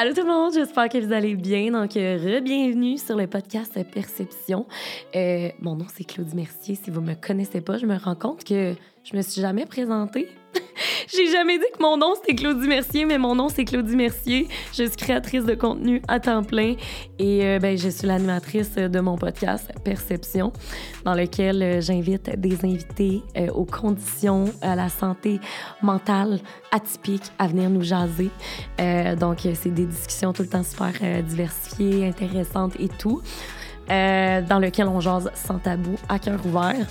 Allô tout le monde, j'espère que vous allez bien. Donc, euh, bienvenue sur le podcast Perception. Euh, mon nom, c'est Claudie Mercier. Si vous me connaissez pas, je me rends compte que je me suis jamais présentée. J'ai jamais dit que mon nom c'était Claudie Mercier, mais mon nom c'est Claudie Mercier. Je suis créatrice de contenu à temps plein et euh, ben, je suis l'animatrice de mon podcast Perception, dans lequel euh, j'invite des invités euh, aux conditions, à la santé mentale atypique à venir nous jaser. donc, c'est des discussions tout le temps super diversifiées, intéressantes et tout, dans lequel on jase sans tabou, à cœur ouvert.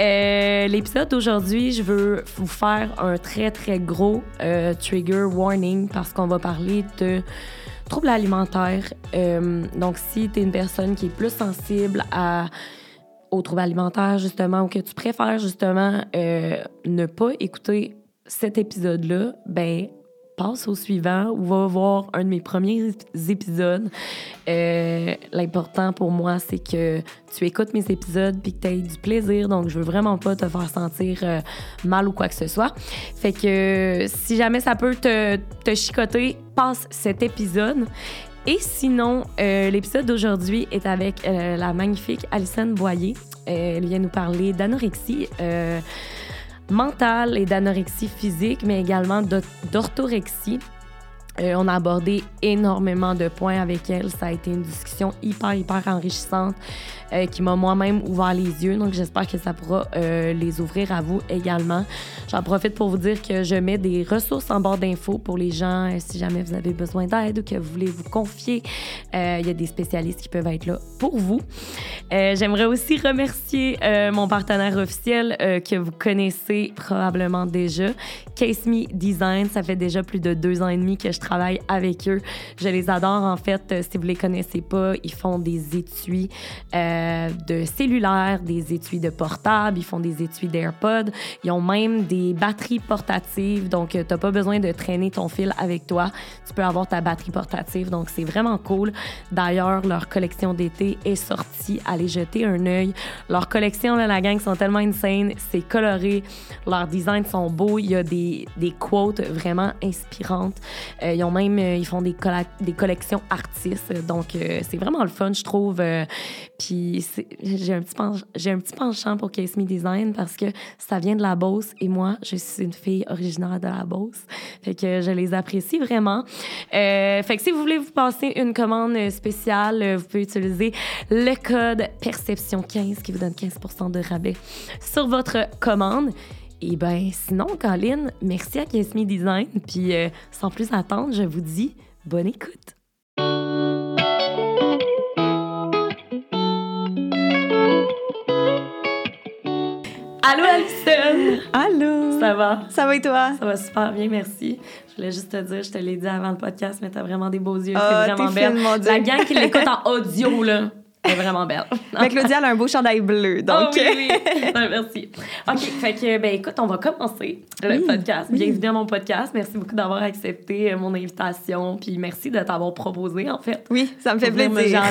Euh, l'épisode d'aujourd'hui, je veux vous faire un très, très gros euh, trigger warning parce qu'on va parler de troubles alimentaires. Euh, donc, si tu es une personne qui est plus sensible aux troubles alimentaires, justement, ou que tu préfères, justement, ne pas écouter cet épisode-là, ben passe au suivant ou va voir un de mes premiers épisodes. Euh, l'important pour moi, c'est que tu écoutes mes épisodes puis que tu aies du plaisir. Donc, je veux vraiment pas te faire sentir euh, mal ou quoi que ce soit. Fait que si jamais ça peut te, te chicoter, passe cet épisode. Et sinon, euh, l'épisode d'aujourd'hui est avec la magnifique Alison Boyer. elle vient nous parler d'anorexie mentale et d'anorexie physique, mais également d'orthorexie. Euh, on a abordé énormément de points avec elle. Ça a été une discussion hyper, hyper enrichissante. Euh, qui m'a moi-même ouvert les yeux. Donc, j'espère que ça pourra euh, les ouvrir à vous également. J'en profite pour vous dire que je mets des ressources en bord d'infos pour les gens si jamais vous avez besoin d'aide ou que vous voulez vous confier. Il y a des spécialistes qui peuvent être là pour vous. J'aimerais aussi remercier mon partenaire officiel que vous connaissez probablement déjà, Case Me Design. Ça fait déjà plus de deux ans et demi que je travaille avec eux. Je les adore en fait. Si vous les connaissez pas, ils font des étuis. Euh, de cellulaires, des étuis de portables, ils font des étuis d'AirPods, ils ont même des batteries portatives, donc euh, tu n'as pas besoin de traîner ton fil avec toi, tu peux avoir ta batterie portative, donc c'est vraiment cool. D'ailleurs, leur collection d'été est sortie, allez jeter un œil. Leur collection, là, la gang, sont tellement insane, c'est coloré, leurs designs sont beaux, il y a des, des quotes vraiment inspirantes. Euh, ils ont même, ils font des, des collections artistes, donc c'est vraiment le fun, je trouve. Puis j'ai un, petit un petit penchant pour Case Me Design parce que ça vient de la Beauce et moi, je suis une fille originaire de la Beauce. Fait que je les apprécie vraiment. Euh, fait que si vous voulez vous passer une commande spéciale, vous pouvez utiliser le code Perception15 qui vous donne 15% de rabais sur votre commande. Et ben sinon, Colin, merci à Me Design. Puis euh, sans plus attendre, je vous dis bonne écoute. Allô, Alison! Allô! Ça va? Ça va et toi? Ça va super bien, merci. Je voulais juste te dire, je te l'ai dit avant le podcast, mais t'as vraiment des beaux yeux, oh, t'es vraiment belle. La gang qui l'écoute en audio, là. Elle est vraiment belle. Mais Claudia, elle a un beau chandail bleu, donc... Oh, oui, oui. merci. OK, fait que, ben écoute, on va commencer le podcast. Bienvenue à mon podcast. Merci beaucoup d'avoir accepté euh, mon invitation, puis merci de t'avoir proposé, en fait. Oui, ça me fait plaisir.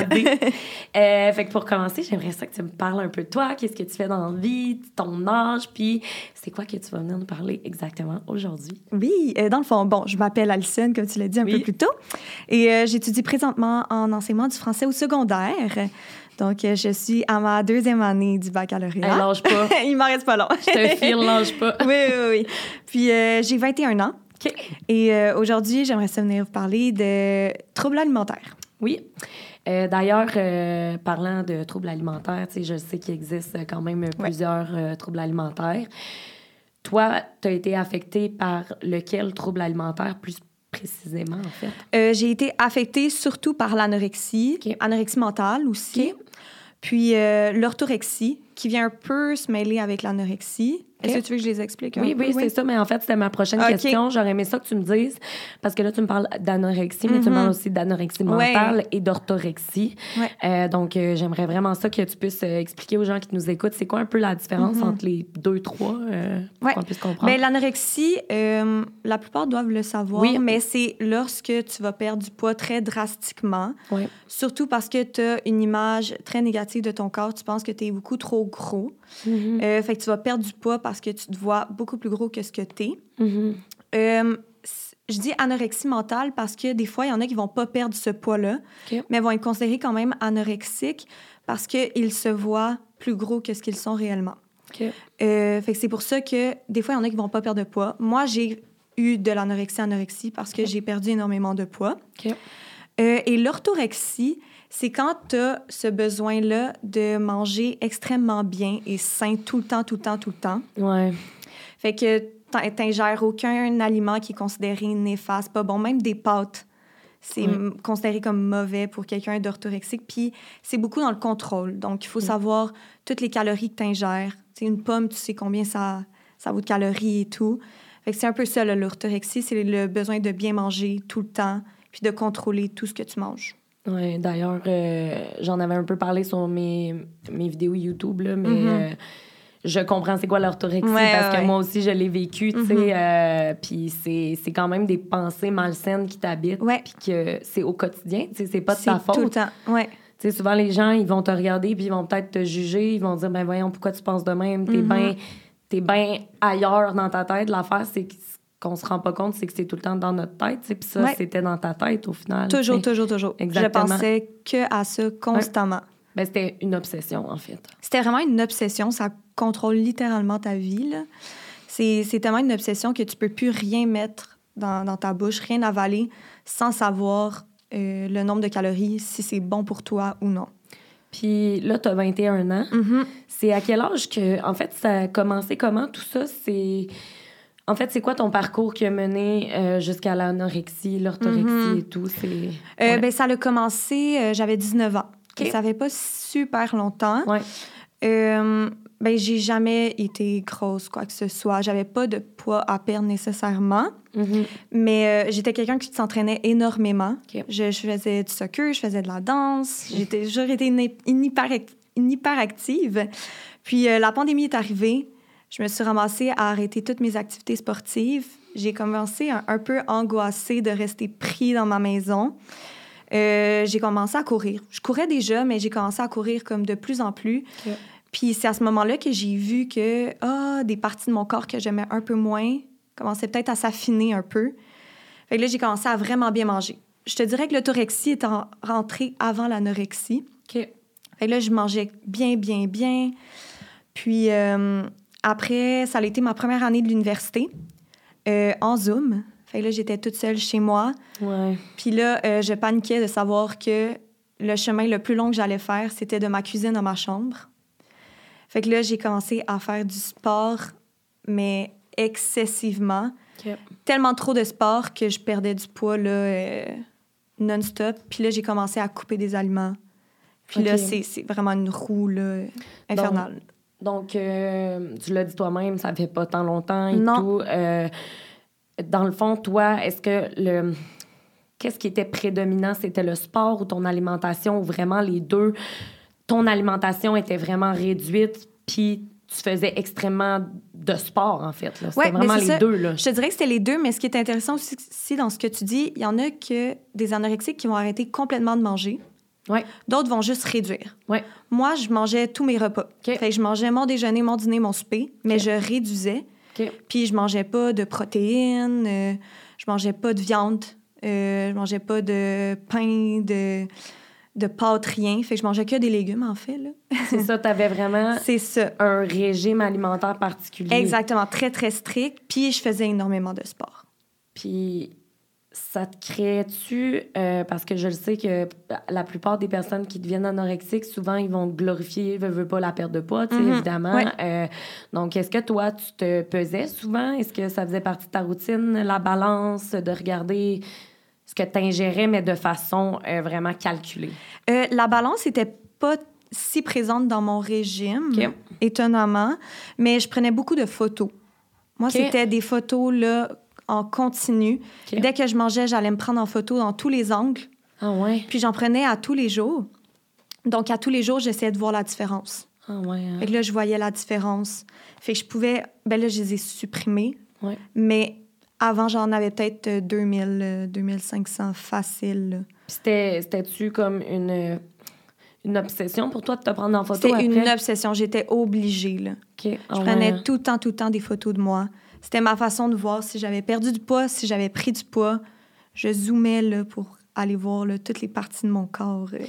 Euh, fait que pour commencer, j'aimerais ça que tu me parles un peu de toi, qu'est-ce que tu fais dans la vie, ton âge, puis c'est quoi que tu vas venir nous parler exactement aujourd'hui? Oui, euh, dans le fond, bon, je m'appelle Alison, comme tu l'as dit un peu plus tôt, et j'étudie présentement en enseignement du français au secondaire. Donc, euh, je suis à ma deuxième année du baccalauréat. Elle lâche pas. Il m'en reste pas long. je te file, lâche pas. oui, oui, oui. Puis, euh, j'ai 21 ans. OK. Et euh, aujourd'hui, j'aimerais venir vous parler de troubles alimentaires. Oui. D'ailleurs, parlant de troubles alimentaires, je sais qu'il existe quand même plusieurs troubles alimentaires. Toi, tu as été affecté par lequel trouble alimentaire plus précisément, en fait? J'ai été affectée surtout par l'anorexie, anorexie mentale aussi, puis euh, l'orthorexie, qui vient un peu se mêler avec l'anorexie. Est-ce que tu veux que je les explique? Oui, oui, c'est ça. Mais en fait, c'était ma prochaine question. J'aurais aimé ça que tu me dises. Parce que là, tu me parles d'anorexie, mais tu me mm-hmm. parles aussi d'anorexie mentale et d'orthorexie. Euh, donc, euh, j'aimerais vraiment ça que tu puisses euh, expliquer aux gens qui nous écoutent, c'est quoi un peu la différence mm-hmm. entre les deux, trois, pour qu'on puisse comprendre? Mais l'anorexie, la plupart doivent le savoir, oui. mais c'est lorsque tu vas perdre du poids très drastiquement. Surtout parce que tu as une image très négative de ton corps. Tu penses que tu es beaucoup trop gros. Mm-hmm. fait que tu vas perdre du poids parce que tu te vois beaucoup plus gros que ce que tu es. Mm-hmm. Euh, je dis anorexie mentale parce que des fois, il y en a qui vont pas perdre ce poids-là, mais vont être considérés quand même anorexiques parce qu'ils se voient plus gros que ce qu'ils sont réellement. Euh, fait que c'est pour ça que des fois, il y en a qui vont pas perdre de poids. Moi, j'ai eu de l'anorexie anorexie parce que j'ai perdu énormément de poids. Euh, et l'orthorexie, c'est quand tu as ce besoin-là de manger extrêmement bien et sain tout le temps, tout le temps, tout le temps. Ouais. Fait que t'ingères aucun aliment qui est considéré néfaste, pas bon. Même des pâtes, c'est considéré comme mauvais pour quelqu'un d'orthorexique. Puis c'est beaucoup dans le contrôle. Donc, il faut savoir toutes les calories que t'ingères. C'est une pomme, tu sais combien ça, ça vaut de calories et tout. Fait que c'est un peu ça, l'orthorexie, c'est le besoin de bien manger tout le temps, puis de contrôler tout ce que tu manges. Oui, d'ailleurs, euh, j'en avais un peu parlé sur mes, mes vidéos YouTube, là, mais mm-hmm. euh, je comprends c'est quoi l'orthorexie parce que moi aussi, je l'ai vécu, tu sais. Mm-hmm. Euh, puis c'est quand même des pensées malsaines qui t'habitent, puis que c'est au quotidien, tu sais, c'est pas de ta faute. tout le temps, ouais. Tu sais, souvent, les gens, ils vont te regarder, puis ils vont peut-être te juger, ils vont dire, ben voyons, pourquoi tu penses de même? T'es mm-hmm. bien bien ailleurs dans ta tête. L'affaire, c'est que qu'on se rend pas compte, c'est que c'est tout le temps dans notre tête. Puis ça, c'était dans ta tête au final. Toujours, toujours, toujours. Exactement. Je pensais que à ça constamment. Ben, c'était une obsession, en fait. C'était vraiment une obsession. Ça contrôle littéralement ta vie. C'est tellement une obsession que tu peux plus rien mettre dans, dans ta bouche, rien avaler sans savoir euh, le nombre de calories, si c'est bon pour toi ou non. Puis là, tu as 21 ans. Mm-hmm. C'est à quel âge que, en fait, ça a commencé comment tout ça? C'est en fait, c'est quoi ton parcours qui a mené euh, jusqu'à l'anorexie, l'orthorexie mm-hmm. et tout? Euh, ben, ça a commencé, euh, j'avais 19 ans. Ça fait pas super longtemps. Ouais. ben, j'ai jamais été grosse, quoi que ce soit. J'avais pas de poids à perdre nécessairement. Mm-hmm. Mais j'étais quelqu'un qui s'entraînait énormément. Je, faisais du soccer, je faisais de la danse. J'étais, j'aurais été une, une, une hyperactive. Puis la pandémie est arrivée je me suis ramassée à arrêter toutes mes activités sportives. J'ai commencé un, peu angoissée de rester pris dans ma maison. Euh, j'ai commencé à courir. Je courais déjà, mais j'ai commencé à courir comme de plus en plus. Puis c'est à ce moment-là que j'ai vu que oh, des parties de mon corps que j'aimais un peu moins commençaient peut-être à s'affiner un peu. Fait que là, j'ai commencé à vraiment bien manger. Je te dirais que l'autorexie est rentrée avant l'anorexie. Fait que là, je mangeais bien, bien, bien. Puis, euh, après, ça a été ma première année de l'université euh, en Zoom. Fait là, j'étais toute seule chez moi. Ouais. Puis là, euh, je paniquais de savoir que le chemin le plus long que j'allais faire, c'était de ma cuisine à ma chambre. Fait que là, j'ai commencé à faire du sport, mais excessivement. Tellement trop de sport que je perdais du poids là, euh, non-stop. Puis là, j'ai commencé à couper des aliments. Puis là, c'est vraiment une roue là, infernale. Donc, euh, tu l'as dit toi-même, ça fait pas tant longtemps et tout. Euh, dans le fond, toi, est-ce que le. Qu'est-ce qui était prédominant? C'était le sport ou ton alimentation ou vraiment les deux? Ton alimentation était vraiment réduite, puis tu faisais extrêmement de sport, en fait. C'était vraiment les deux. Là. Je te dirais que c'était les deux, mais ce qui est intéressant aussi dans ce que tu dis, il y en a que des anorexiques qui vont arrêter complètement de manger. D'autres vont juste réduire. Moi, je mangeais tous mes repas. Fait je mangeais mon déjeuner, mon dîner, mon souper, mais je réduisais. Puis je mangeais pas de protéines, euh, je mangeais pas de viande, euh, je mangeais pas de pain, de, de pâtes, rien. Fait que je mangeais que des légumes, en fait. C'est ça, tu avais vraiment ça. un régime alimentaire particulier. Exactement, très, très strict. Puis je faisais énormément de sport. Puis ça te crée-tu, euh, parce que je le sais que la plupart des personnes qui deviennent anorexiques, souvent, ils vont glorifier, veut, veut pas la perte de poids, mm-hmm. évidemment. Euh, donc, est-ce que toi, tu te pesais souvent? Est-ce que ça faisait partie de ta routine, la balance, de regarder ce que tu ingérais, mais de façon euh, vraiment calculée? la balance n'était pas si présente dans mon régime, étonnamment, mais je prenais beaucoup de photos. Moi, c'était des photos, là, en continu. Dès que je mangeais, j'allais me prendre en photo dans tous les angles. Ah ouais? Puis j'en prenais à tous les jours. Donc, à tous les jours, j'essayais de voir la différence. Ah ouais. Hein. là, je voyais la différence. Fait que je pouvais... Ben là, je les ai supprimés. Ouais. Mais avant, j'en avais peut-être 2000, 2500 facile. C'était-tu comme une, une obsession pour toi de te prendre en photo C'était une obsession. J'étais obligée, là. Ah je prenais hein. tout le temps, tout le temps des photos de moi. C'était ma façon de voir si j'avais perdu du poids, si j'avais pris du poids. Je zoomais là, pour aller voir là, toutes les parties de mon corps. Euh.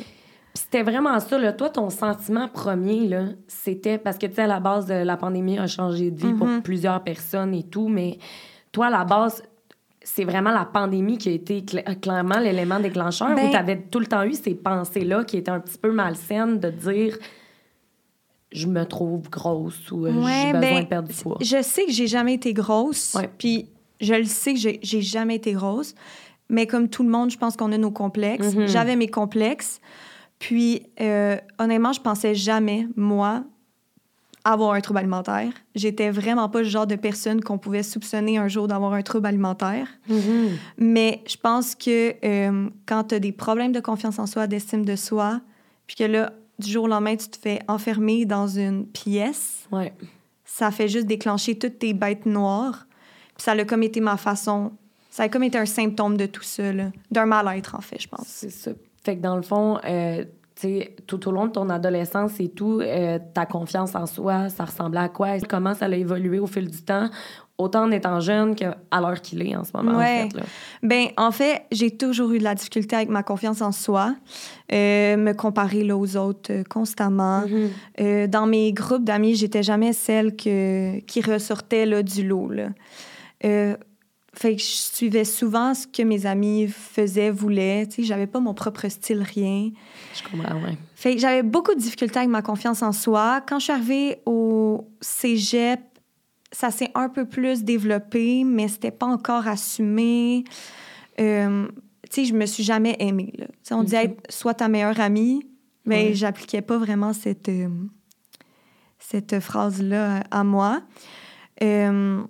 C'était vraiment ça. Là. Toi, ton sentiment premier, là, c'était parce que, tu sais, à la base, la pandémie a changé de vie pour mm-hmm. plusieurs personnes et tout, mais toi, à la base, c'est vraiment la pandémie qui a été clairement l'élément déclencheur ben, tu avais tout le temps eu ces pensées-là qui étaient un petit peu malsaines de dire je me trouve grosse ou euh, j'ai besoin ben, de perdre du poids. Je sais que j'ai jamais été grosse, puis je le sais que j'ai jamais été grosse, mais comme tout le monde, je pense qu'on a nos complexes. Mm-hmm. J'avais mes complexes. Puis, euh, honnêtement, je pensais jamais, moi, avoir un trouble alimentaire. J'étais vraiment pas le genre de personne qu'on pouvait soupçonner un jour d'avoir un trouble alimentaire. Mm-hmm. Mais je pense que euh, quand tu as des problèmes de confiance en soi, d'estime de soi, puis que là, du jour au lendemain, tu te fais enfermer dans une pièce, ouais. ça fait juste déclencher toutes tes bêtes noires. Puis ça a comme été ma façon. Ça a comme été un symptôme de tout ça, d'un mal-être, en fait, je pense. C'est ça. Fait que dans le fond, euh, tout au long de ton adolescence et tout, euh, ta confiance en soi, ça ressemblait à quoi? Comment ça a évolué au fil du temps, autant en étant jeune qu'à l'heure qu'il est en ce moment? Ouais. En fait, ben, en fait, j'ai toujours eu de la difficulté avec ma confiance en soi, euh, me comparer là, aux autres euh, constamment. Mm-hmm. dans mes groupes d'amis, j'étais jamais celle que, qui ressortait là, du lot. Là. Fait que je suivais souvent ce que mes amis faisaient, voulaient. Tu sais, j'avais pas mon propre style, rien. Je comprends, ouais. Fait que j'avais beaucoup de difficultés avec ma confiance en soi. Quand je suis arrivée au cégep, ça s'est un peu plus développé, mais c'était pas encore assumé. Euh, tu sais, je me suis jamais aimée, là. on disait être soit ta meilleure amie, mais j'appliquais pas vraiment cette, euh, cette phrase-là à moi. Euh,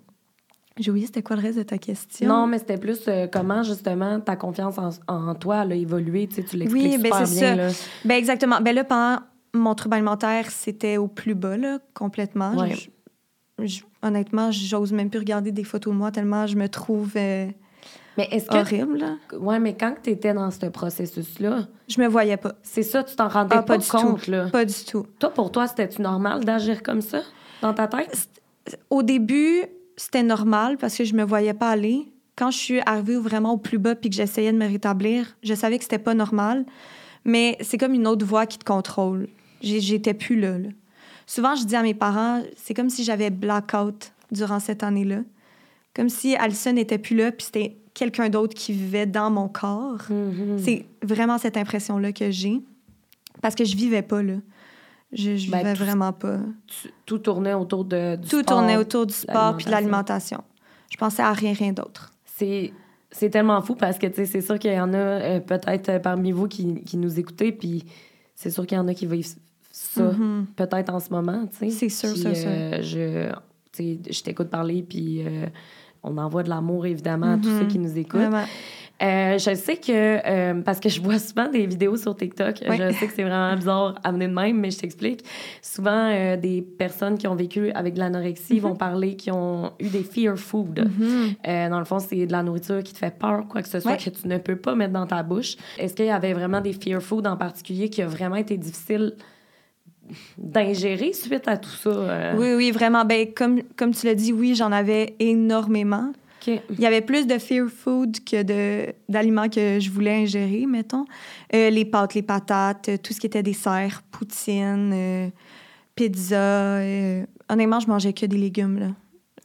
j'ai oublié, c'était quoi le reste de ta question? Non, mais c'était plus euh, comment, justement, ta confiance en, toi a évolué. Tu, sais, tu l'expliques oui, ben, super bien. Ça. Ben, exactement. Ben là, pendant mon trouble alimentaire, c'était au plus bas, là, complètement. Honnêtement, j'ose même plus regarder des photos de moi tellement je me trouve euh, mais est-ce que horrible. Là. Ouais, mais quand tu étais dans ce processus-là... Je me voyais pas. C'est ça, tu t'en rendais ah, pas, du compte, là? Pas du tout. Toi, pour toi, c'était-tu normal d'agir comme ça, dans ta tête? Au début c'était normal parce que je me voyais pas aller. Quand je suis arrivée vraiment au plus bas puis que j'essayais de me rétablir, je savais que c'était pas normal. Mais c'est comme une autre voix qui te contrôle. J'étais plus là, Souvent, je dis à mes parents, c'est comme si j'avais blackout durant cette année-là. Comme si Alison n'était plus là, puis c'était quelqu'un d'autre qui vivait dans mon corps. Mm-hmm. C'est vraiment cette impression-là que j'ai. Parce que je vivais pas là. Je, je ben, vivais vraiment pas. tout tournait autour de, du tout tournait autour du sport puis de l'alimentation. Je pensais à rien, rien d'autre. C'est c'est tellement fou parce que c'est sûr qu'il y en a euh, peut-être euh, parmi vous qui, qui, nous écoutez, puis c'est sûr qu'il y en a qui vivent ça mm-hmm. peut-être en ce moment. C'est sûr, c'est sûr. Euh, je, je t'écoute parler, puis on envoie de l'amour évidemment à tous ceux mm-hmm. qui nous écoutent. Euh, je sais que, euh, parce que je vois souvent des vidéos sur TikTok, je sais que c'est vraiment bizarre à mener de même, mais je t'explique. Souvent, euh, des personnes qui ont vécu avec de l'anorexie vont mhm. parler qui ont eu des fear food. Mhm. dans le fond, c'est de la nourriture qui te fait peur, quoi que ce soit, que tu ne peux pas mettre dans ta bouche. Est-ce qu'il y avait vraiment des fear food en particulier qui a vraiment été difficile d'ingérer suite à tout ça? Oui, oui, vraiment. Ben, comme, comme tu l'as dit, oui, j'en avais énormément. Il y avait plus de fear food que d'aliments que je voulais ingérer, mettons. Euh, les pâtes, les patates, euh, tout ce qui était dessert, poutine, euh, pizza. honnêtement, je mangeais que des légumes. Là.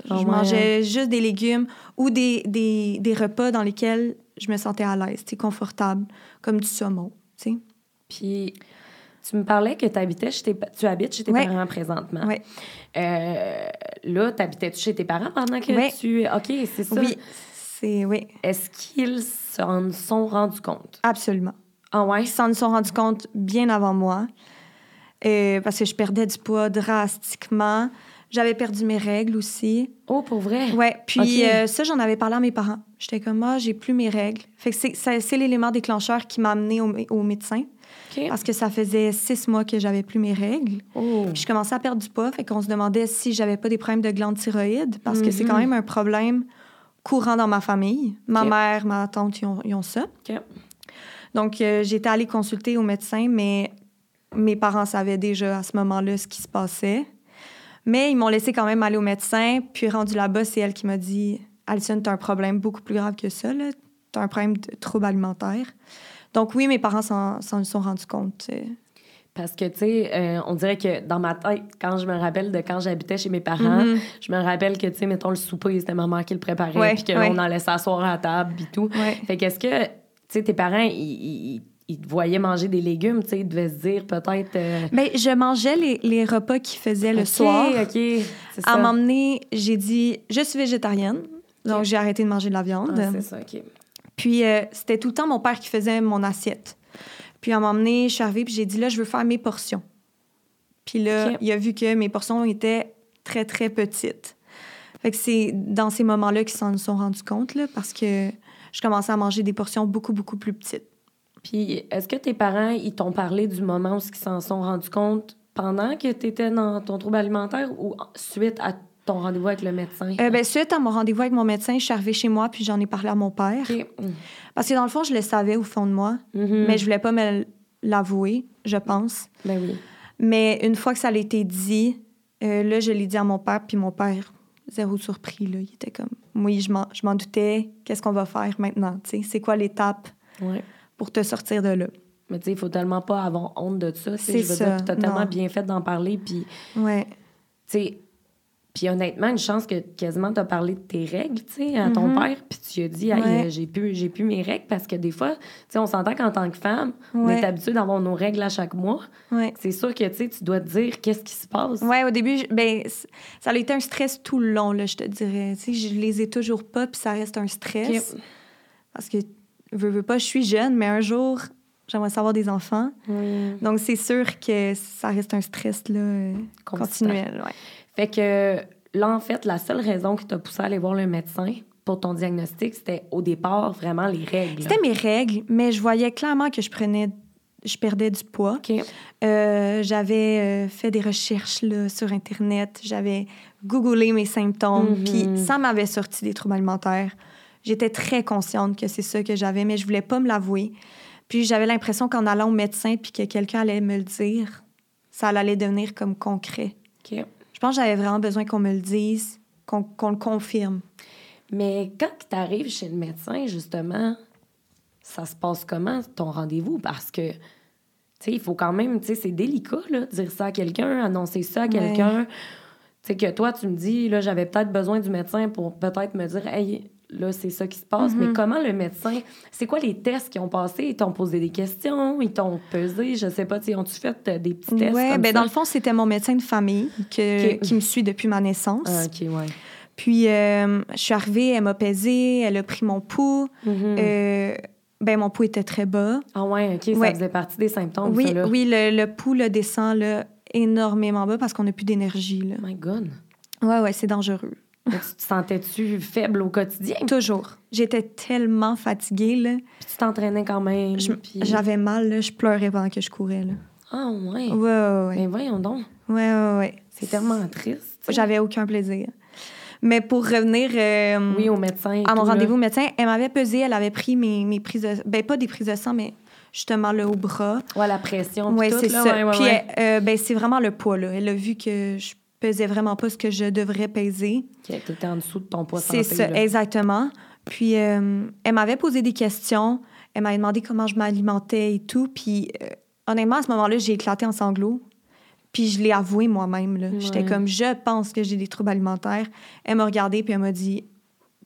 Ah je mangeais juste des légumes ou des, des, des, repas dans lesquels je me sentais à l'aise, confortable, comme du saumon. sais. Puis tu me parlais que habitais chez tes, tu habites chez tes parents présentement. Oui. Euh, là, t'habitais-tu chez tes parents pendant que tu... OK, c'est ça. Oui, c'est... Oui. Est-ce qu'ils s'en sont rendus compte? Absolument. Ah ouais? Ils s'en sont rendus compte bien avant moi. Euh, parce que je perdais du poids drastiquement. J'avais perdu mes règles aussi. Oh, pour vrai? Oui. Puis euh, ça, j'en avais parlé à mes parents. J'étais comme, ah, j'ai plus mes règles. Fait que c'est l'élément déclencheur qui m'a amené au, au médecin. Parce que ça faisait six mois que j'avais plus mes règles. Oh. Puis je commençais à perdre du poids. Fait qu'on se demandait si j'avais pas des problèmes de glande thyroïde. Parce que c'est quand mhm. même un problème courant dans ma famille. Ma mère, ma tante, ils ont, ça. Donc, euh, j'étais allée consulter au médecin, mais mes parents savaient déjà à ce moment-là ce qui se passait. Mais ils m'ont laissé quand même aller au médecin. Puis rendu là-bas, c'est elle qui m'a dit Alison, tu as un problème beaucoup plus grave que ça. Tu as un problème de trouble alimentaire. Donc oui, mes parents s'en sont rendus compte. Parce que, tu sais, euh, on dirait que dans ma tête, quand je me rappelle de quand j'habitais chez mes parents, mm-hmm. je me rappelle que, tu sais, mettons, le souper, c'était maman qui le préparait, puis qu'on allait s'asseoir à la table, puis tout. Fait qu'est-ce que, tu sais, tes parents, ils, te voyaient manger des légumes, tu sais, ils devaient se dire peut-être. Euh, ben, je mangeais les, les repas qu'ils faisaient le soir. OK, À m'emmener, j'ai dit, je suis végétarienne, donc j'ai arrêté de manger de la viande. Ah, c'est ça, OK. Puis euh, c'était tout le temps mon père qui faisait mon assiette. Puis à m'emmener, je suis arrivée, puis j'ai dit là, je veux faire mes portions. Puis là, il a vu que mes portions étaient très, très petites. Fait que c'est dans ces moments-là qu'ils s'en sont rendus compte, là, parce que je commençais à manger des portions beaucoup, beaucoup plus petites. Puis est-ce que tes parents, ils t'ont parlé du moment où ils s'en sont rendus compte pendant que tu étais dans ton trouble alimentaire ou suite à ton rendez-vous avec le médecin? Euh, ben, suite à mon rendez-vous avec mon médecin, je suis arrivée chez moi puis j'en ai parlé à mon père. Parce que dans le fond, je le savais au fond de moi, mm-hmm. mais je voulais pas me l'avouer, je pense. Ben oui. Mais une fois que ça a été dit, euh, là, je l'ai dit à mon père, puis mon père, zéro surpris, là. Il était comme, oui, je m'en doutais, qu'est-ce qu'on va faire maintenant? C'est quoi l'étape? Pour te sortir de là? Mais tu sais, il faut tellement pas avoir honte de ça. C'est ça. Tu as tellement bien fait d'en parler, puis... Ouais. Tu sais, puis honnêtement, une chance que quasiment tu as parlé de tes règles, tu sais, à ton mhm. père, puis tu as dit, hey, j'ai plus, j'ai plus mes règles, parce que des fois, tu sais, on s'entend qu'en tant que femme, on est habitué d'avoir nos règles à chaque mois. C'est sûr que, tu sais, tu dois te dire qu'est-ce qui se passe. Oui, au début, ben, ça a été un stress tout le long, là, je te dirais. Tu sais, je les ai toujours pas, puis ça reste un stress. Parce que, veux, veux pas, je suis jeune, mais un jour, j'aimerais savoir des enfants. Donc, c'est sûr que ça reste un stress, là, continuel, ouais. Fait que là, en fait, la seule raison qui t'a poussé à aller voir le médecin pour ton diagnostic, c'était au départ vraiment les règles. C'était mes règles, mais je voyais clairement que je prenais je perdais du poids. Euh, j'avais euh, fait des recherches là, sur Internet. J'avais googlé mes symptômes. Puis ça m'avait sorti des troubles alimentaires. J'étais très consciente que c'est ça que j'avais, mais je voulais pas me l'avouer. Puis j'avais l'impression qu'en allant au médecin puis que quelqu'un allait me le dire, ça allait devenir comme concret. Je pense que j'avais vraiment besoin qu'on me le dise, qu'on le confirme. Mais quand tu arrives chez le médecin, justement, ça se passe comment, ton rendez-vous? Parce que, tu sais, il faut quand même, tu sais, c'est délicat, là, dire ça à quelqu'un, annoncer ça à quelqu'un. Tu sais, que toi, tu me dis, là, j'avais peut-être besoin du médecin pour peut-être me dire, hey, là, c'est ça qui se passe. Mais mhm. comment le médecin, c'est quoi les tests qu'ils ont passés? Ils t'ont posé des questions, ils t'ont pesé, je sais pas, ont-tu fait euh, des petits tests? Oui, ben dans le fond, c'était mon médecin de famille que, qui me suit depuis ma naissance. Ah, OK, ouais. Puis, euh, je suis arrivée, elle m'a pesé, elle a pris mon pouls. Euh, ben, mon pouls était très bas. Ah, ouais, OK, ça faisait partie des symptômes, Oui, ça, là. oui le, le pouls descend là, énormément bas parce qu'on n'a plus d'énergie. My God. Ouais, ouais, c'est dangereux tu te sentais-tu faible au quotidien? Toujours. J'étais tellement fatiguée. Là. Puis tu t'entraînais quand même. J'avais mal, là. je pleurais pendant que je courais. Là. Ah, ouais. Ouais, ouais, ouais. Mais voyons donc. Ouais, ouais, ouais. C'est tellement triste. J'avais aucun plaisir. Mais pour revenir euh, oui, au médecin à mon rendez-vous au médecin, elle m'avait pesé, elle avait pris mes, mes prises de... Ben, pas des prises de sang, mais justement le haut bras. Ouais, la pression. Oui, c'est ça. puis, euh, ben, c'est vraiment le poids. Là. Elle a vu que je pesais vraiment pas ce que je devrais peser. Tu étais en dessous de ton poids C'est ça, exactement. Puis euh, elle m'avait posé des questions. Elle m'avait demandé comment je m'alimentais et tout. Puis euh, honnêtement, à ce moment-là, j'ai éclaté en sanglots. Puis je l'ai avoué moi-même. J'étais comme, je pense que j'ai des troubles alimentaires. Elle m'a regardé puis elle m'a dit,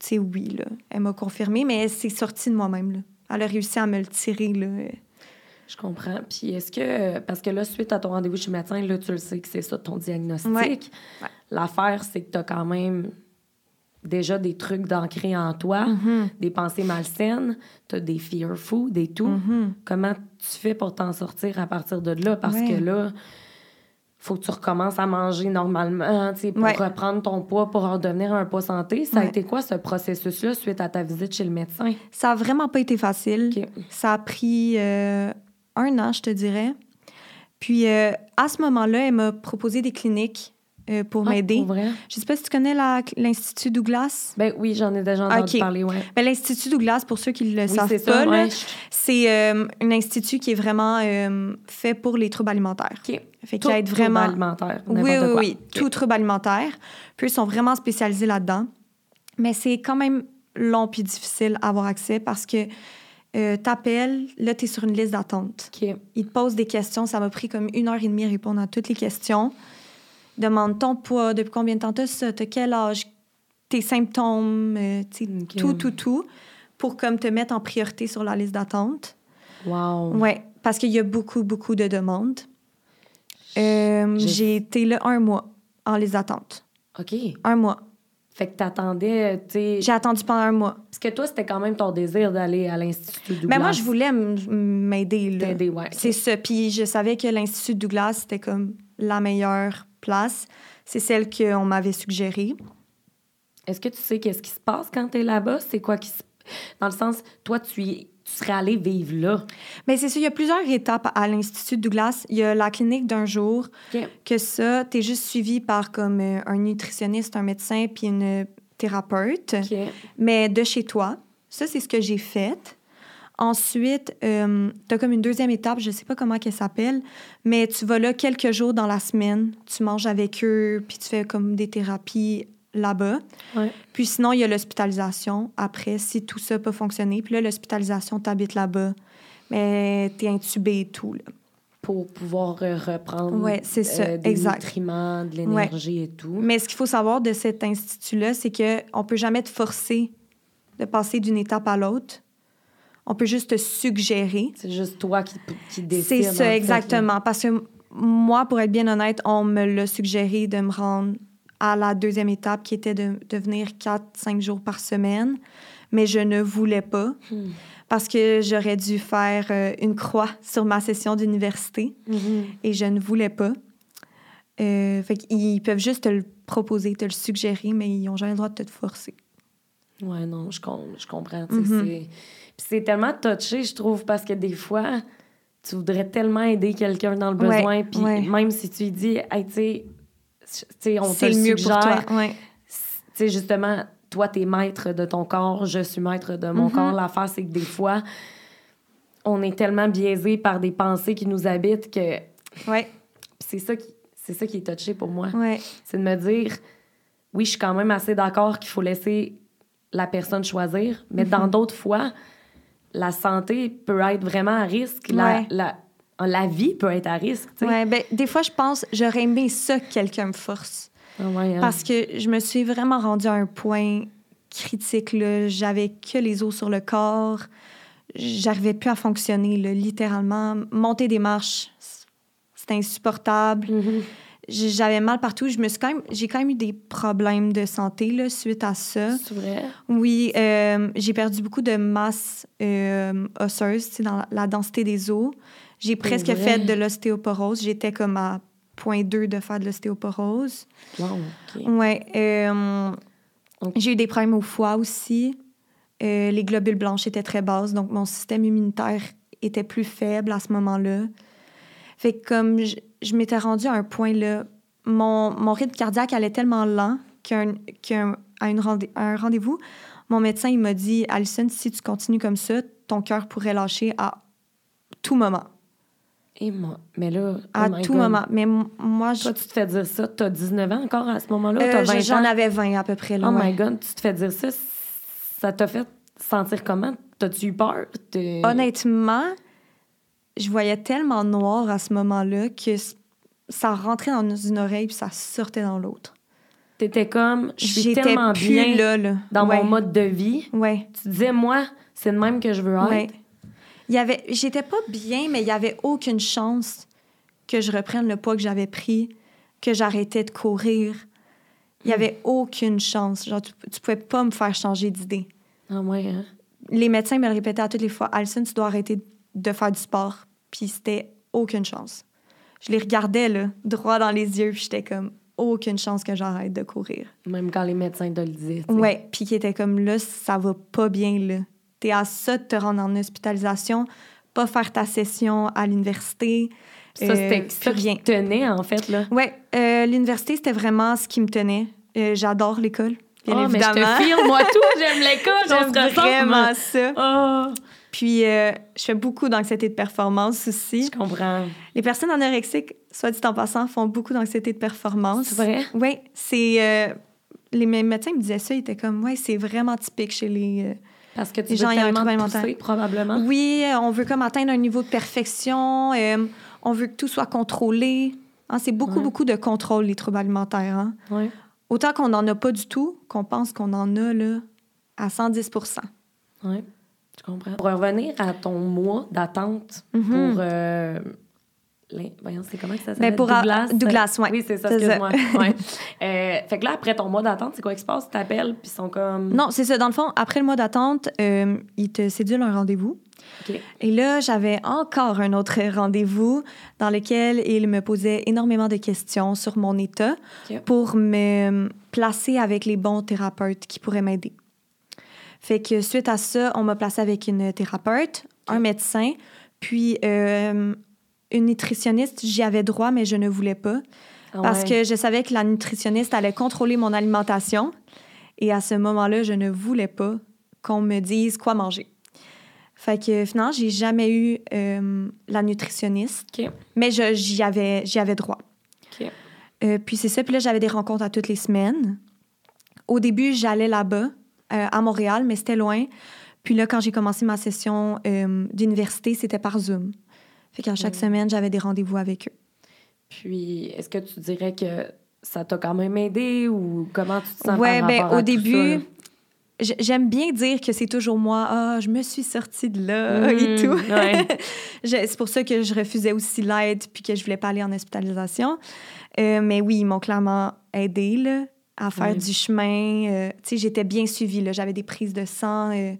tu sais, oui. Là. Elle m'a confirmé, mais c'est sorti de moi-même. Elle a réussi à me le tirer. Là. Je comprends. Puis est-ce que, parce que là, suite à ton rendez-vous chez le médecin, là, tu le sais que c'est ça ton diagnostic. L'affaire, c'est que tu as quand même déjà des trucs d'ancrés en toi, mm-hmm. des pensées malsaines, tu as des fear food et tout. Mm-hmm. Comment tu fais pour t'en sortir à partir de là? Parce que là, faut que tu recommences à manger normalement, pour reprendre ton poids, pour redevenir un poids santé. Ça a été quoi ce processus-là suite à ta visite chez le médecin? Ça a vraiment pas été facile. Ça a pris euh, un an, je te dirais. Puis euh, à ce moment-là, elle m'a proposé des cliniques euh, pour ah, m'aider. Je sais pas si tu connais l'Institut Douglas? Ben oui, j'en ai déjà entendu parler, ouais. Ben, L'Institut Douglas, pour ceux qui le savent pas, c'est euh, un institut qui est vraiment euh, fait pour les troubles alimentaires. OK. Fait aide vraiment... trouble alimentaire, Oui, oui, oui. Tout trouble alimentaire. Puis ils sont vraiment spécialisés là-dedans. Mais c'est quand même long puis difficile à avoir accès parce que euh, t'appelles, là, tu es sur une liste d'attente. Ils te posent des questions. Ça m'a pris comme une heure et demie à répondre à toutes les questions. Demande ton poids, depuis combien de temps tu as ça, quel âge, tes symptômes, euh, tout, tout, tout, pour comme te mettre en priorité sur la liste d'attente. Wow. Oui, parce qu'il y a beaucoup, beaucoup de demandes. Euh, j'ai été là un mois en liste d'attente. OK. Un mois. Fait que t'attendais, tu sais... J'ai attendu pendant un mois. Parce que toi, c'était quand même ton désir d'aller à l'Institut Douglas. Mais moi, je voulais m'aider, là. T'aider, ouais. C'est ça. Puis je savais que l'Institut Douglas, c'était comme la meilleure place. C'est celle qu'on m'avait suggérée. Est-ce que tu sais qu'est-ce qui se passe quand t'es là-bas? C'est quoi qui se... Dans le sens, toi, tu y serais allé vivre là? Mais c'est ça, il y a plusieurs étapes à l'Institut Douglas. Il y a la clinique d'un jour, que ça, tu es juste suivi par comme euh, un nutritionniste, un médecin, puis une thérapeute, mais de chez toi. Ça, c'est ce que j'ai fait. Ensuite, euh, tu as comme une deuxième étape, je sais pas comment elle s'appelle, mais tu vas là quelques jours dans la semaine, tu manges avec eux, puis tu fais comme des thérapies là-bas. Puis sinon, il y a l'hospitalisation après, si tout ça peut fonctionner. Puis là, l'hospitalisation, tu habites là-bas, mais tu es intubé et tout. Là. Pour pouvoir euh, reprendre ouais, c'est ça, euh, des nutriments, de l'énergie et tout. Mais ce qu'il faut savoir de cet institut-là, c'est qu'on ne peut jamais te forcer de passer d'une étape à l'autre. On peut juste te suggérer. C'est juste toi qui, qui décides. C'est ça, exactement. Parce que moi, pour être bien honnête, on me l'a suggéré de me rendre à la deuxième étape qui était de, de venir 4-5 jours par semaine. Mais je ne voulais pas hmm. parce que j'aurais dû faire euh, une croix sur ma session d'université mm-hmm. et je ne voulais pas. Euh, fait ils peuvent juste te le proposer, te le suggérer, mais ils n'ont jamais le droit de te forcer. Ouais, non, je, je comprends. Mm-hmm. C'est tellement touché, je trouve, parce que des fois, tu voudrais tellement aider quelqu'un dans le besoin, puis même si tu lui dis, hey, tu sais, on te le mieux pour toi. Ouais. justement, toi, tu es maître de ton corps, je suis maître de mon mm-hmm. corps. L'affaire, c'est que des fois, on est tellement biaisé par des pensées qui nous habitent que. Ouais. C'est ça qui. C'est ça qui est touché pour moi. Ouais. C'est de me dire, oui, je suis quand même assez d'accord qu'il faut laisser la personne choisir, mais dans mm-hmm. d'autres fois, la santé peut être vraiment à risque. La, la, la vie peut être à risque. Ouais, ben, des fois, je pense, j'aurais aimé ça que quelqu'un me force. Ah hein. Parce que je me suis vraiment rendue à un point critique. J'avais que les os sur le corps. J'arrivais plus à fonctionner, là, littéralement. Monter des marches, c'était insupportable. Mm-hmm. J'avais mal partout. Je me suis quand même, j'ai quand même eu des problèmes de santé là, suite à ça. C'est vrai? Oui, euh, j'ai perdu beaucoup de masse euh, osseuse, dans la densité des os. J'ai presque fait de l'ostéoporose. J'étais comme à point 2 de faire de l'ostéoporose. Wow, OK. Ouais. Euh, j'ai eu des problèmes au foie aussi. Euh, les globules blanches étaient très basses, donc mon système immunitaire était plus faible à ce moment-là. Fait que comme je, m'étais rendue à un point là, mon, mon rythme cardiaque allait tellement lent qu'à un rendez-vous, mon médecin il m'a dit Alison, si tu continues comme ça, ton cœur pourrait lâcher à tout moment. Et moi, mais là, oh à tout moment. Mais moi, je... Toi, tu te fais dire ça. Tu as 19 ans encore à ce moment-là? Euh, J'en avais 20 à peu près. Là, oh my God, tu te fais dire ça. Ça t'a fait sentir comment? T'as-tu eu peur? Honnêtement, je voyais tellement noir à ce moment-là que ça rentrait dans une oreille puis ça sortait dans l'autre. T'étais comme, je suis tellement bien là, là. dans mon mode de vie. Ouais. Tu disais, moi, c'est le même que je veux être il y avait, j'étais pas bien, mais il y avait aucune chance que je reprenne le poids que j'avais pris, que j'arrêtais de courir. Il y hmm. avait aucune chance. Genre, tu, tu pouvais pas me faire changer d'idée. Ah ouais, hein? Les médecins me le répétaient à toutes les fois, Alison, tu dois arrêter de faire du sport. Puis c'était aucune chance. Je les regardais, là, droit dans les yeux, puis j'étais comme, aucune chance que j'arrête de courir. Même quand les médecins te le disaient. Ouais, puis qui était comme, là, ça va pas bien, là tu es à ça de te rendre en hospitalisation, pas faire ta session à l'université. Ça, c'était ça qui tenait, en fait, là? Oui, l'université, c'était vraiment ce qui me tenait. J'adore l'école. Bien oh, mais je te file, moi tout, j'aime l'école, j'aime vraiment ça. Oh. Puis, euh, je fais beaucoup d'anxiété de performance aussi. Je comprends. Les personnes anorexiques, soit dit en passant, font beaucoup d'anxiété de performance. C'est vrai? Oui, c'est... Euh, les médecins me disaient ça, ils étaient comme, ouais, c'est vraiment typique chez les... Euh, Parce que tu les gens ont un trouble alimentaire. probablement. Oui, on veut comme atteindre un niveau de perfection, on veut que tout soit contrôlé. Hein, c'est beaucoup, beaucoup de contrôle, les troubles alimentaires. Hein? Autant qu'on n'en a pas du tout, qu'on pense qu'on en a là, à 110% Oui, je comprends. Pour revenir à ton mois d'attente mm-hmm. pour. Euh, voyons, c'est comment ça s'appelle? pour Douglas? Douglas, oui. Oui, c'est ça, excuse-moi. ouais. euh, fait que là, après ton mois d'attente, c'est quoi qui se passe? Tu t'appelles, puis ils sont comme. Non, c'est ça. Dans le fond, après le mois d'attente, euh, ils te cédulent un rendez-vous. Et là, j'avais encore un autre rendez-vous dans lequel il me posait énormément de questions sur mon état pour me placer avec les bons thérapeutes qui pourraient m'aider. Fait que suite à ça, on m'a placé avec une thérapeute, un médecin, puis euh, une nutritionniste. J'y avais droit, mais je ne voulais pas. Ah parce que je savais que la nutritionniste allait contrôler mon alimentation. Et à ce moment-là, je ne voulais pas qu'on me dise quoi manger. Fait que finalement, j'ai jamais eu euh, la nutritionniste. Mais j'y avais, avais droit. Euh, puis c'est ça. Puis là, j'avais des rencontres à toutes les semaines. Au début, j'allais là-bas, euh, à Montréal, mais c'était loin. Puis là, quand j'ai commencé ma session d'université, c'était par Zoom. Fait qu'à chaque semaine, j'avais des rendez-vous avec eux. Puis, est-ce que tu dirais que ça t'a quand même aidé ou comment tu te sens ouais, ben, au début, J'aime bien dire que c'est toujours moi, ah, je me suis sortie de là et mmh, tout. c'est pour ça que je refusais aussi l'aide puis que je voulais pas aller en hospitalisation. Euh, mais oui, ils m'ont clairement aidé là, à faire du chemin. Euh, tu sais, j'étais bien suivie. J'avais des prises de sang euh,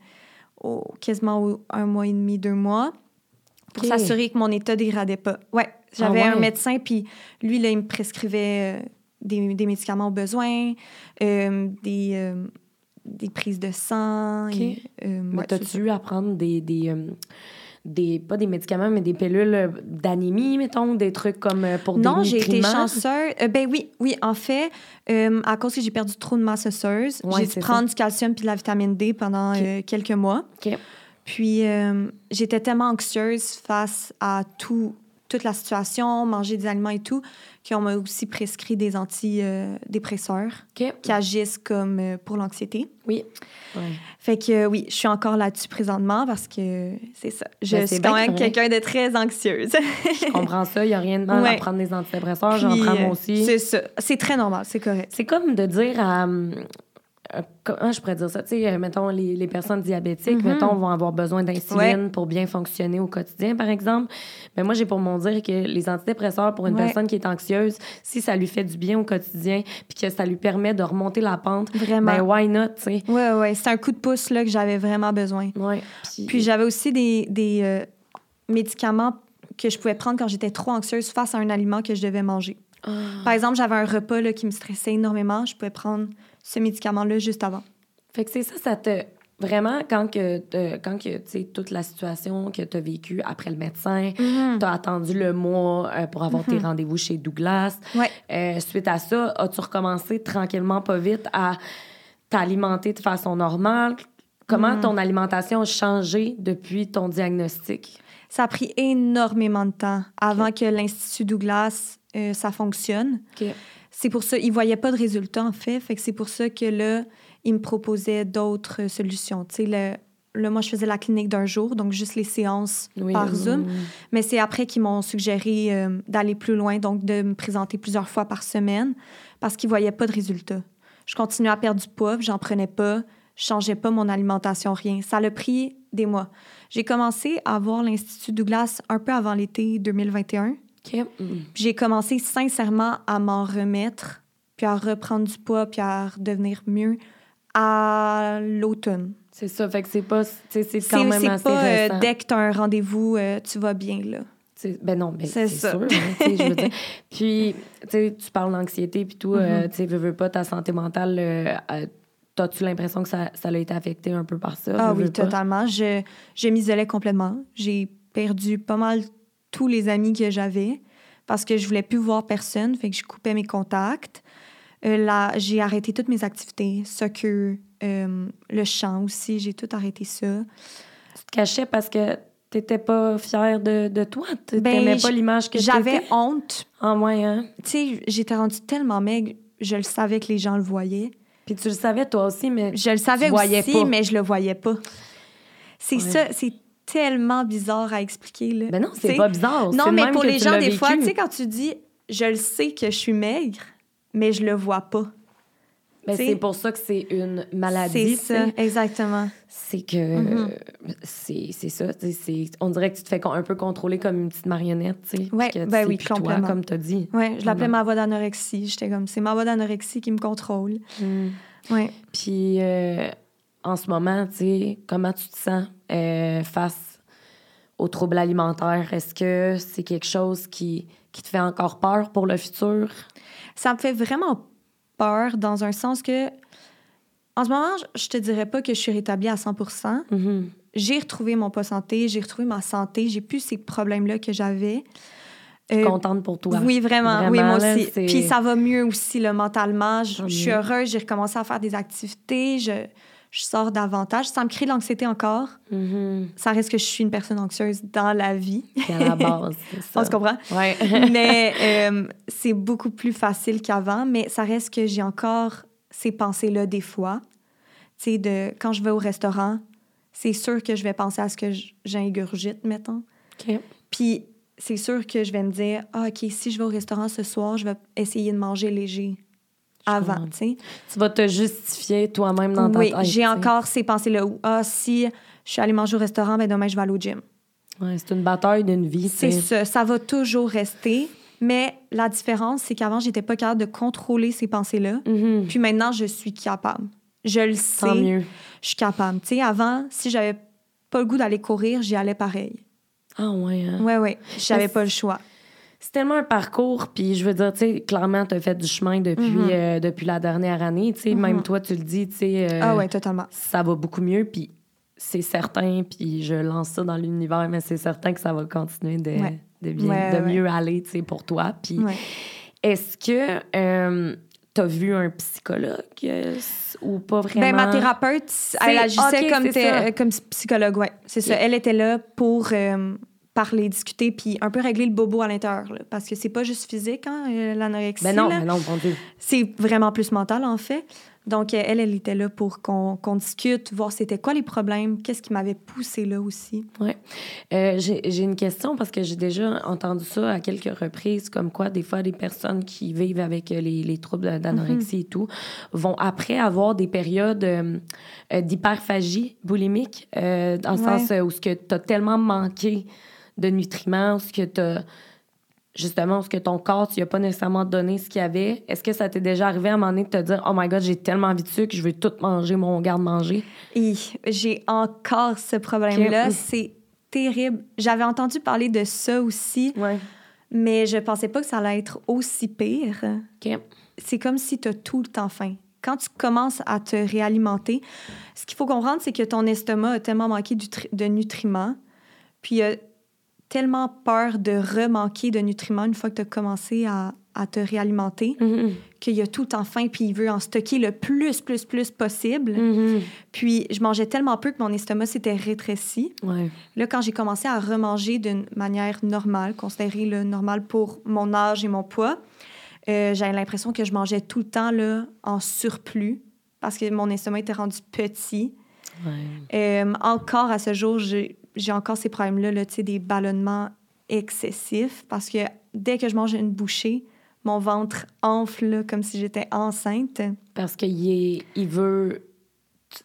au, quasiment un mois et demi, deux mois pour s'assurer que mon état dégradait pas. Ouais, j'avais ah un médecin puis lui, là, il me prescrivait des, des, médicaments au besoin, des des prises de sang. Et, euh, mais t'as-tu eu à prendre des, des, euh, des, pas des médicaments, mais des pilules d'anémie, mettons, des trucs comme euh, pour des Non, j'ai été chanceuse. ben oui, oui, en fait, à cause que j'ai perdu trop de masse osseuse, j'ai dû prendre du calcium puis de la vitamine D pendant quelques mois. Puis j'étais tellement anxieuse face à tout, toute la situation, manger des aliments et tout, qu'on m'a aussi prescrit des antidépresseurs qui agissent comme euh, pour l'anxiété. Oui. Fait que euh, oui, je suis encore là-dessus présentement parce que c'est ça. Je ben, suis quand même quelqu'un de très anxieuse. je comprends ça. Il n'y a rien de mal à prendre des antidépresseurs. J'en prends moi aussi. C'est ça. C'est très normal. C'est correct. C'est comme de dire à hum, euh, comment je pourrais dire ça? Tu sais, euh, mettons, les, les personnes diabétiques, mm-hmm. mettons, vont avoir besoin d'insuline pour bien fonctionner au quotidien, par exemple. Mais moi, j'ai pour mon dire que les antidépresseurs, pour une personne qui est anxieuse, si ça lui fait du bien au quotidien, puis que ça lui permet de remonter la pente, vraiment. ben why not, tu sais? Oui, oui. C'est un coup de pouce, là, que j'avais vraiment besoin. Ouais. Puis, j'avais aussi des, des euh, médicaments que je pouvais prendre quand j'étais trop anxieuse face à un aliment que je devais manger. Ah. Par exemple, j'avais un repas là, qui me stressait énormément. Je pouvais prendre ce médicament-là juste avant. Fait que c'est ça, ça te. Vraiment, quand que, quand que tu sais, toute la situation que tu as vécue après le médecin, mm-hmm. tu as attendu le mois euh, pour avoir tes mm-hmm. rendez-vous chez Douglas. Ouais. Euh, suite à ça, as-tu recommencé tranquillement, pas vite, à t'alimenter de façon normale? Comment mm-hmm. ton alimentation a changé depuis ton diagnostic? Ça a pris énormément de temps avant que l'Institut Douglas, euh, ça fonctionne. C'est pour ça, ils voyaient pas de résultats, en fait. Fait que c'est pour ça que là, ils me proposaient d'autres solutions. Tu sais, le, moi, je faisais la clinique d'un jour, donc juste les séances par Zoom. Mais c'est après qu'ils m'ont suggéré euh, d'aller plus loin, donc de me présenter plusieurs fois par semaine, parce qu'ils voyaient pas de résultats. Je continuais à perdre du poids, j'en prenais pas, je changeais pas mon alimentation, rien. Ça a pris des mois. J'ai commencé à voir l'Institut Douglas un peu avant l'été 2021. J'ai commencé sincèrement à m'en remettre, puis à reprendre du poids, puis à redevenir mieux à l'automne. C'est ça, fait que c'est pas... C'est quand même assez pas, euh, dès que tu as un rendez-vous, euh, tu vas bien, là. Ben non, ben c'est sûr. Hein, je veux dire. Puis, tu parles d'anxiété, puis tout, euh, mm-hmm. tu veux, veux pas, ta santé mentale... As-tu l'impression que ça, ça a été affecté un peu par ça? Ah oui, totalement. Je, je m'isolais complètement. J'ai perdu pas mal tous les amis que j'avais parce que je voulais plus voir personne, fait que je coupais mes contacts. Euh, là, j'ai arrêté toutes mes activités, soccer, euh, le chant aussi, j'ai tout arrêté ça. Tu te cachais parce que t'étais pas fière de, de toi? Tu ben, pas l'image que J'avais honte. En moyen. Tu sais, j'étais rendue tellement maigre, je le savais que les gens le voyaient. Puis tu le savais toi aussi, mais Je le savais aussi, mais je le voyais pas. C'est ça, c'est tellement bizarre à expliquer. Là. Ben non, c'est pas bizarre. Non, mais pour les gens, des fois, tu sais, quand tu dis je le sais que je suis maigre, mais je le vois pas. Ben, c'est pour ça que c'est une maladie. C'est ça, exactement. C'est que mm-hmm. c'est ça. On dirait que tu te fais un peu contrôler comme une petite marionnette. Ouais, ben oui, complètement. comme tu as dit. Ouais, je l'appelais ma voix d'anorexie. J'étais comme, c'est ma voix d'anorexie qui me contrôle. Mm. Ouais. Puis euh, en ce moment, tu sais, comment tu te sens? Euh, face aux troubles alimentaires? Est-ce que c'est quelque chose qui, qui te fait encore peur pour le futur? Ça me fait vraiment peur dans un sens que, en ce moment, je te dirais pas que je suis rétablie à 100 mm-hmm. J'ai retrouvé mon poids santé, j'ai retrouvé ma santé, j'ai plus ces problèmes-là que j'avais. Euh, contente pour toi. Oui, vraiment. oui, moi aussi. Puis ça va mieux aussi, le mentalement. Je, je suis heureuse, j'ai recommencé à faire des activités. Je, je sors davantage. Ça me crée l'anxiété encore. Mm-hmm. Ça reste que je suis une personne anxieuse dans la vie. C'est à la base, ça. On se comprend? Ouais. mais euh, c'est beaucoup plus facile qu'avant, mais ça reste que j'ai encore ces pensées-là des fois. Tu sais, de, quand je vais au restaurant, c'est sûr que je vais penser à ce que j'ingurgite, mettons. Puis c'est sûr que je vais me dire, ah, OK, si je vais au restaurant ce soir, je vais essayer de manger léger avant, tu vas te justifier toi-même dans ta tête. Oui, j'ai encore ces pensées-là ah, si je suis allée manger au restaurant, ben demain, je vais aller au gym. Ouais, c'est une bataille d'une vie. C'est ça, ça va toujours rester. Mais la différence, c'est qu'avant, j'étais pas capable de contrôler ces pensées-là. Mm-hmm. Puis maintenant, je suis capable. Je le sais. Tant mieux. Je suis capable. Tu sais, avant, si j'avais pas le goût d'aller courir, j'y allais pareil. Ah ouais. Hein? Ouais, ouais. J'avais pas le choix c'est tellement un parcours, puis je veux dire, tu sais, clairement, tu as fait du chemin depuis, mhm. euh, depuis la dernière année, tu sais, même mhm. toi, tu le dis, tu sais. Euh, ah ouais, totalement. Ça va beaucoup mieux, puis c'est certain, puis je lance ça dans l'univers, mais c'est certain que ça va continuer de, de, bien, de mieux aller, tu sais, pour toi. Puis est-ce que euh, tu as vu un psychologue ou pas vraiment? Ben, ma thérapeute, elle agissait comme, comme psychologue, ouais. C'est ça. Elle était là pour parler, discuter, puis un peu régler le bobo à l'intérieur. Parce que c'est pas juste physique, hein, euh, l'anorexie. Ben non, ben non, bon Dieu. C'est vraiment plus mental, en fait. Donc, euh, elle, elle était là pour qu'on discute, voir c'était quoi les problèmes, qu'est-ce qui m'avait poussé là aussi. Oui. Euh, j'ai une question parce que j'ai déjà entendu ça à quelques reprises, comme quoi des fois, des personnes qui vivent avec les, les troubles d'anorexie mhm. et tout vont après avoir des périodes d'hyperphagie boulimique, dans le sens où ce que tu as tellement manqué de nutriments, ce que tu justement, ce que ton corps, tu n'as pas nécessairement donné ce qu'il y avait. Est-ce que ça t'est déjà arrivé à un moment donné de te dire, oh my God, j'ai tellement envie de sucre, je veux tout manger, mon garde-manger? J'ai encore ce problème-là. C'est terrible. J'avais entendu parler de ça aussi, mais je pensais pas que ça allait être aussi pire. C'est comme si tu as tout le temps faim. Quand tu commences à te réalimenter, ce qu'il faut comprendre, c'est que ton estomac a tellement manqué de nutriments, puis euh, tellement peur de remanquer de nutriments une fois que tu as commencé à, à te réalimenter, mm-hmm. qu'il y a tout en faim, puis il veut en stocker le plus, plus, plus possible. Mm-hmm. Puis je mangeais tellement peu que mon estomac s'était rétréci. Là, quand j'ai commencé à remanger d'une manière normale, considérée le normal pour mon âge et mon poids, euh, j'avais l'impression que je mangeais tout le temps là, en surplus parce que mon estomac était rendu petit. Euh, encore à ce jour, j'ai j'ai encore ces problèmes-là, là, des ballonnements excessifs parce que dès que je mange une bouchée, mon ventre enfle comme si j'étais enceinte. Parce qu'il il veut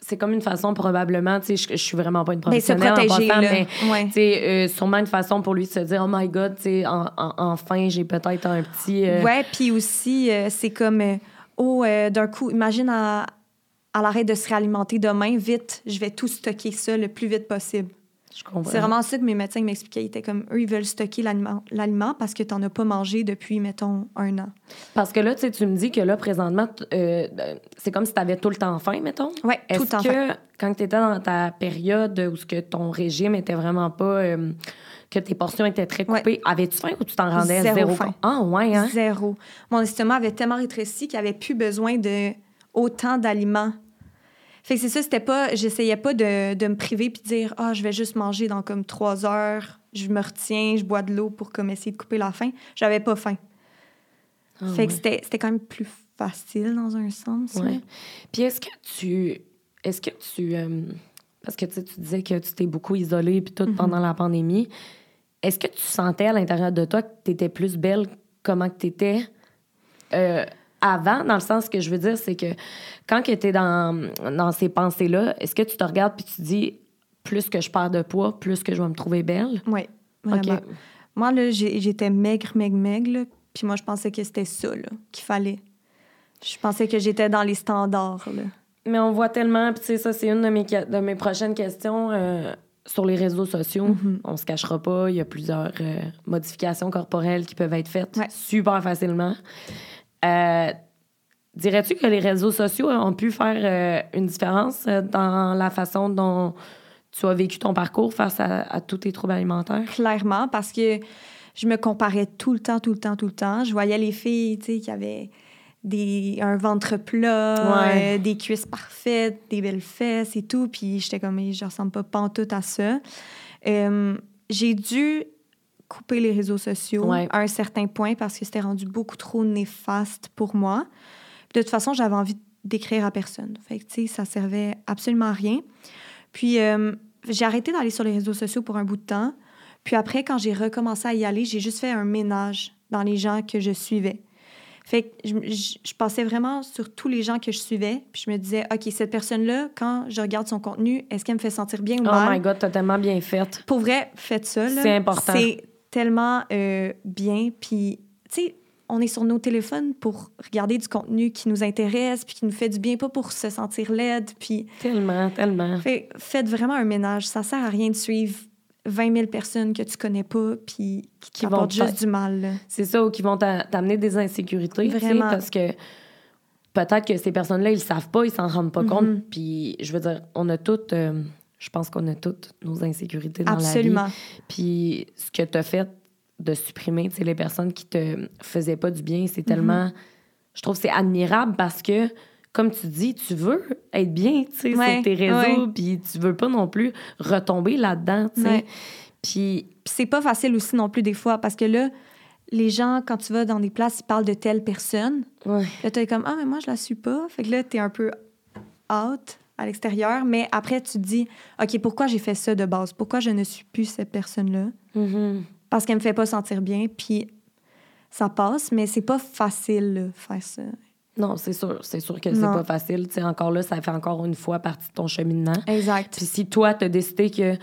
c'est comme une façon probablement, tu sais, je, je, suis vraiment pas une professionnelle mais se protéger, en mais tu sais, euh, sûrement une façon pour lui de se dire oh my god, tu sais, enfin j'ai peut-être un petit. Euh, ouais, puis aussi euh, c'est comme oh d'un coup, imagine à, à l'arrêt de se réalimenter demain, vite, je vais tout stocker ça le plus vite possible. C'est vraiment ça que mes médecins m'expliquaient. Ils étaient comme, eux, ils veulent stocker l'aliment parce que tu n'en as pas mangé depuis, mettons, un an. Parce que là, tu sais, tu me dis que là, présentement, euh, c'est comme si tu avais tout le temps faim, mettons. Oui, tout le temps que, quand tu étais dans ta période où ce que ton régime était vraiment pas... Euh, que tes portions étaient très coupées, avais-tu faim ou tu t'en rendais zéro, zéro faim? Ah, ouais, hein? Zéro. Mon estomac avait tellement rétréci qu'il avait plus besoin de autant d'aliments fait que c'est ça, c'était pas. J'essayais pas de, de, me priver puis de dire, ah, je vais juste manger dans comme trois heures, je me retiens, je bois de l'eau pour comme essayer de couper la faim. J'avais pas faim. Ah fait que c'était quand même plus facile dans un sens. Ouais. Puis est-ce que tu. Est-ce que tu. Euh, parce que tu disais que tu t'es beaucoup isolée puis tout mm-hmm. pendant la pandémie. Est-ce que tu sentais à l'intérieur de toi que tu étais plus belle comment que tu étais? Euh, avant, dans le sens que je veux dire, c'est que quand tu es dans, dans ces pensées-là, est-ce que tu te regardes puis tu te dis plus que je perds de poids, plus que je vais me trouver belle? Oui. Moi, là, j'étais maigre, maigre, maigre, puis moi, je pensais que c'était ça qu'il fallait. Je pensais que j'étais dans les standards. Là. Mais on voit tellement, puis tu sais, ça, c'est une de mes, de mes prochaines questions. Euh, sur les réseaux sociaux, mm-hmm. on se cachera pas, il y a plusieurs euh, modifications corporelles qui peuvent être faites super facilement. Euh, dirais-tu que les réseaux sociaux ont pu faire euh, une différence euh, dans la façon dont tu as vécu ton parcours face à, tous tes troubles alimentaires? Clairement, parce que je me comparais tout le temps, tout le temps, tout le temps. Je voyais les filles, tu sais, qui avaient des, un ventre plat, des cuisses parfaites, des belles fesses et tout. Puis j'étais comme, je ressemble pas pantoute à ça. j'ai dû couper les réseaux sociaux à un certain point parce que c'était rendu beaucoup trop néfaste pour moi. De toute façon, j'avais envie d'écrire à personne. Fait que, tu sais, ça servait absolument à rien. Puis, euh, j'ai arrêté d'aller sur les réseaux sociaux pour un bout de temps. Puis après, quand j'ai recommencé à y aller, j'ai juste fait un ménage dans les gens que je suivais. Fait que je, je, passais vraiment sur tous les gens que je suivais, puis je me disais, OK, cette personne-là, quand je regarde son contenu, est-ce qu'elle me fait sentir bien ou mal? Oh my God, t'as tellement bien fait. Pour vrai, faites ça. C'est important tellement euh, bien. Puis, tu sais, on est sur nos téléphones pour regarder du contenu qui nous intéresse, puis qui nous fait du bien, pas pour se sentir laide. Puis... Tellement, tellement. Fait, faites vraiment un ménage. Ça sert à rien de suivre 20 000 personnes que tu connais pas, puis qui, qui vont juste du mal. C'est ça, ou qui vont t'amener des insécurités. Vraiment. Parce que peut-être que ces personnes-là, ils le savent pas, ils s'en rendent pas compte. Mm-hmm. Puis, je veux dire, on a toutes... Euh, je pense qu'on a toutes nos insécurités dans Absolument. la vie. Puis ce que tu as fait de supprimer les personnes qui te faisaient pas du bien, c'est tellement. Je trouve que c'est admirable parce que, comme tu dis, tu veux être bien sur tes réseaux, puis tu veux pas non plus retomber là-dedans. Ouais. Puis. c'est pas facile aussi non plus des fois parce que là, les gens, quand tu vas dans des places, ils parlent de telle personne. Ouais. Là, tu es comme Ah, mais moi, je la suis pas. Fait que là, tu es un peu out à l'extérieur, mais après, tu te dis, OK, pourquoi j'ai fait ça de base? Pourquoi je ne suis plus cette personne-là? Mm-hmm. Parce qu'elle me fait pas sentir bien, puis ça passe, mais c'est pas facile, de faire ça. Non, c'est sûr, c'est sûr que c'est pas facile. Tu encore là, ça fait encore une fois partie de ton cheminement. Exact. Puis si toi, tu as décidé que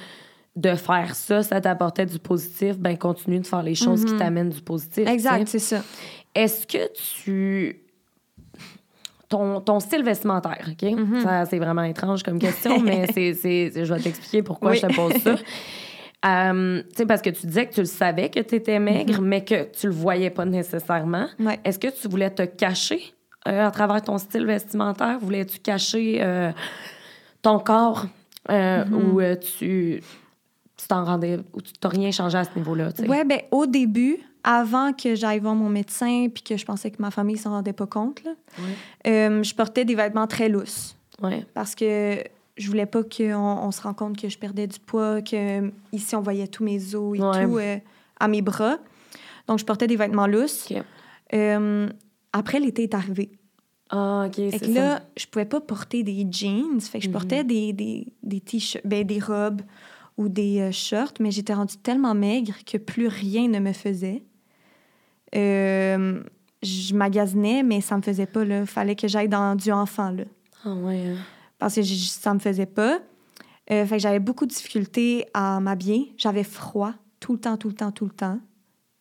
de faire ça, ça t'apportait du positif, ben continue de faire les choses qui mm-hmm. t'amènent du positif. Exact, c'est ça. Est-ce que tu ton, style vestimentaire, OK? Mm-hmm. c'est vraiment étrange comme question, mais c'est, je vais t'expliquer pourquoi je te pose ça. Euh, parce que tu disais que tu le savais que tu étais maigre, mm-hmm. mais que tu le voyais pas nécessairement. Est-ce que tu voulais te cacher euh, à travers ton style vestimentaire? Voulais-tu cacher euh, ton corps mm-hmm. ou tu t'en rendais ou tu t'as rien changé à ce niveau-là? Oui, bien, au début, avant que j'aille voir mon médecin puis que je pensais que ma famille s'en rendait pas compte, là, euh, je portais des vêtements très lousses. Parce que je voulais pas qu'on on se rende compte que je perdais du poids, que ici on voyait tous mes os et tout euh, à mes bras. Donc je portais des vêtements lousses. Euh, après, l'été est arrivé. Ah, OK, c'est là, je pouvais pas porter des jeans. Fait que je portais mhm. des, des, des t-shirts, ben, des robes ou des shorts, mais j'étais rendue tellement maigre que plus rien ne me faisait. Euh, je magasinais, mais ça me faisait pas. Il fallait que j'aille dans du enfant. Là. Ah ouais. Hein. Parce que ça me faisait pas. Euh, fait que j'avais beaucoup de difficultés à m'habiller. J'avais froid tout le temps, tout le temps, tout le temps.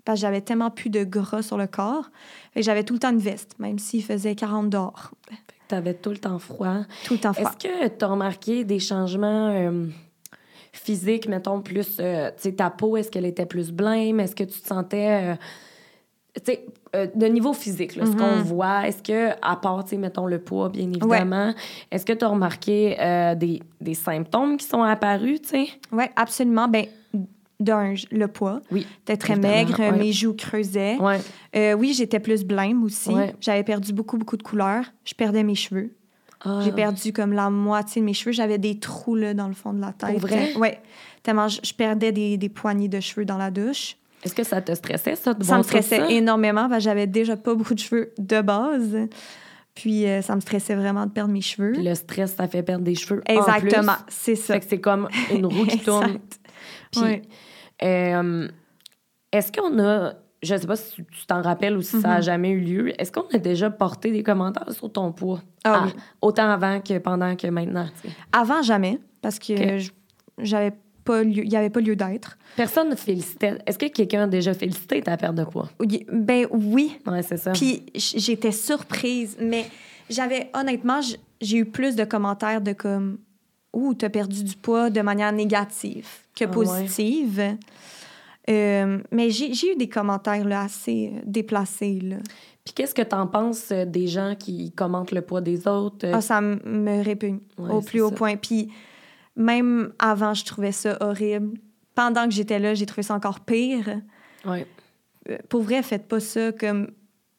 Parce que j'avais tellement plus de gras sur le corps. Fait que j'avais tout le temps une veste, même s'il faisait 40 dehors. Tu avais tout le temps froid. Tout le temps froid. Est-ce que tu as remarqué des changements euh, physique, mettons, plus, euh, tu sais, ta peau, est-ce qu'elle était plus blême? Est-ce que tu te sentais, euh, tu sais, de niveau physique, là, ce qu'on Mhm. voit, est-ce que, à part, tu sais, mettons, le poids, bien évidemment, est-ce que tu as remarqué euh, des, des symptômes qui sont apparus, tu sais? Oui, absolument. Ben, d'un, le poids. Oui. J'étais très maigre, ouais. mes joues creusaient. Ouais. Euh, oui, j'étais plus blême aussi. J'avais perdu beaucoup, beaucoup de couleurs. Je perdais mes cheveux. Ah. J'ai perdu comme la moitié de mes cheveux. J'avais des trous là, dans le fond de la tête. Pour vrai? Oui. Tellement je, je perdais des, des poignées de cheveux dans la douche. Est-ce que ça te stressait, ça, de Ça me stressait ça? énormément parce que j'avais déjà pas beaucoup de cheveux de base. Puis euh, ça me stressait vraiment de perdre mes cheveux. Puis le stress, ça fait perdre des cheveux. en Exactement, c'est ça. Fait que c'est comme une roue qui tourne. Puis, euh, est-ce qu'on a, je sais pas si tu t'en rappelles ou si ça a Mhm. jamais eu lieu, est-ce qu'on a déjà porté des commentaires sur ton poids? Ah À- oui. Autant avant que pendant que maintenant. Avant, jamais, parce que j'avais pas lieu- il n'y avait pas lieu d'être. Personne ne te félicitait. Est-ce que quelqu'un a déjà félicité ta perte de poids? Oui, Ben oui. Ouais, c'est ça. Puis j'étais surprise, mais j'avais honnêtement, j'ai eu plus de commentaires de comme Ouh, t'as perdu du poids de manière négative que Ah ouais. positive. Euh, mais j'ai eu des commentaires là, assez déplacés. Là. Puis qu'est-ce que t'en penses euh, des gens qui commentent le poids des autres? Ah, ça me répugne Ouais, au plus haut ça. point. Puis même avant, je trouvais ça horrible. Pendant que j'étais là, j'ai trouvé ça encore pire. ouais. Euh, Pour vrai, faites pas ça comme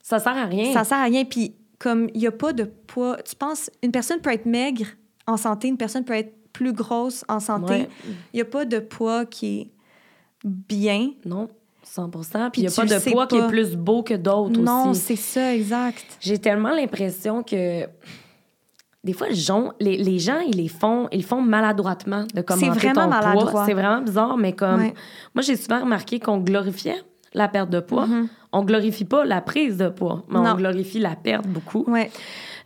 Ça sert à rien. Ça sert à rien. Puis, comme il n'y a pas de poids, tu penses, une personne peut être maigre en santé, une personne peut être plus grosse en santé. Ouais. Il n'y a pas de poids qui est bien. Non, 100 Puis il n'y a pas de poids qui est plus beau que d'autres Non, aussi. c'est ça, exact. J'ai tellement l'impression que des fois, les gens, les, les gens, ils les font, ils font maladroitement de commenter vraiment ton maladroit. poids. C'est vraiment bizarre, mais comme Ouais. moi, j'ai souvent remarqué qu'on glorifiait la perte de poids. Mhm. On glorifie pas la prise de poids, mais on glorifie la perte beaucoup. Ouais.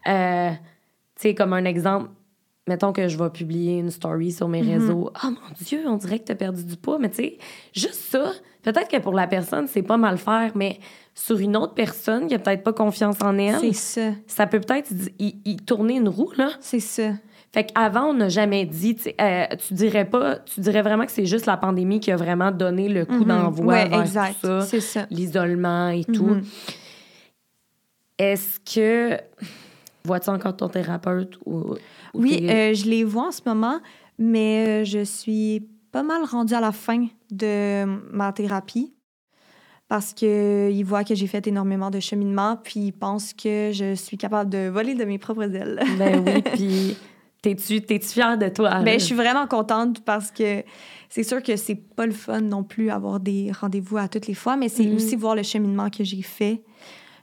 Euh, tu sais, comme un exemple, mettons que je vais publier une story sur mes Mhm. réseaux. Oh mon Dieu, on dirait que tu as perdu du poids. Mais tu sais, juste ça, peut-être que pour la personne, c'est pas mal faire, mais sur une autre personne qui a peut-être pas confiance en elle, C'est ça. ça peut peut-être y, y tourner une roue, là. C'est ça. Fait qu'avant, on n'a jamais dit, euh, tu dirais pas, tu dirais vraiment que c'est juste la pandémie qui a vraiment donné le coup Mhm. d'envoi Ouais, vers exact. tout ça, C'est ça. l'isolement et tout. Mhm. Est-ce que vois-tu encore ton thérapeute ou, ou Oui, euh, je les vois en ce moment, mais euh, je suis pas mal rendue à la fin de ma thérapie parce qu'ils voient que j'ai fait énormément de cheminement, puis ils pensent que je suis capable de voler de mes propres ailes. Ben oui, puis t'es-tu t'es-tu fière de toi? Ben, je suis vraiment contente parce que c'est sûr que c'est pas le fun non plus avoir des rendez-vous à toutes les fois, mais c'est Mhm. aussi voir le cheminement que j'ai fait.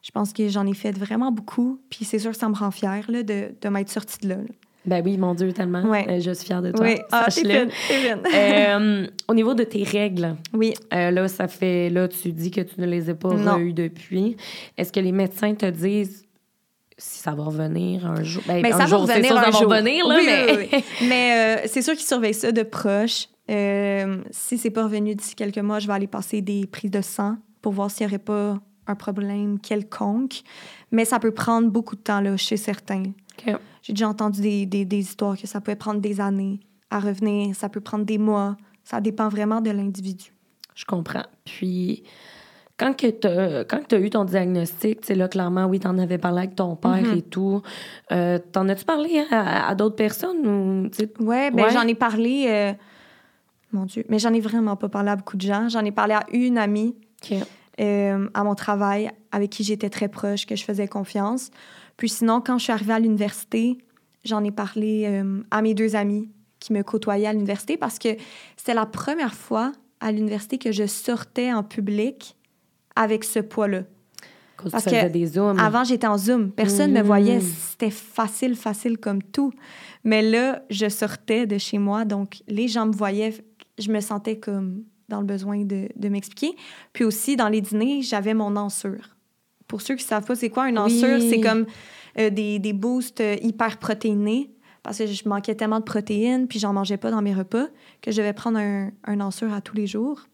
Je pense que j'en ai fait vraiment beaucoup, puis c'est sûr que ça me rend fière là, de, de m'être sortie de là. là. Ben oui, mon Dieu, tellement. Ouais. Euh, je suis fière de toi. Oui, ah, t'es fine. Euh, au niveau de tes règles, Oui, euh, là, ça fait. Là, tu dis que tu ne les as pas eues depuis. Est-ce que les médecins te disent si ça va revenir un jour? Ben, Mais un ça va jour, c'est revenir sûr, un ça va revenir, là, Oui, mais. oui, oui. Mais euh, c'est sûr qu'ils surveillent ça de proche. Si c'est pas revenu d'ici quelques mois, je vais aller passer des prises de sang pour voir s'il n'y aurait pas un problème quelconque. Mais ça peut prendre beaucoup de temps là, chez certains. J'ai déjà entendu des, des, des histoires que ça pouvait prendre des années à revenir, ça peut prendre des mois. Ça dépend vraiment de l'individu. Je comprends. Puis, quand tu as, eu ton diagnostic, tu sais, là, clairement, oui, tu en avais parlé avec ton père Mhm. et tout. Euh, T'en as-tu parlé à, à d'autres personnes? Ou, Ouais, ben Ouais. j'en ai parlé. euh, Mon Dieu, mais j'en ai vraiment pas parlé à beaucoup de gens. J'en ai parlé à une amie euh, à mon travail avec qui j'étais très proche, que je faisais confiance. Puis sinon, quand je suis arrivée à l'université, j'en ai parlé euh, à mes deux amis qui me côtoyaient à l'université parce que c'était la première fois à l'université que je sortais en public avec ce poids-là. Parce que des zooms. Avant, j'étais en Zoom. Personne ne me voyait. Mm. C'était facile, facile comme tout. Mais là, je sortais de chez moi, donc les gens me voyaient. Je me sentais comme dans le besoin de, de m'expliquer. Puis aussi, dans les dîners, j'avais mon ensure. Pour ceux qui ne savent pas c'est quoi une Oui. ensure, c'est comme euh, des, des boosts euh, hyper protéinés parce que je manquais tellement de protéines puis j'en mangeais pas dans mes repas que je devais prendre un, un ensure à tous les jours.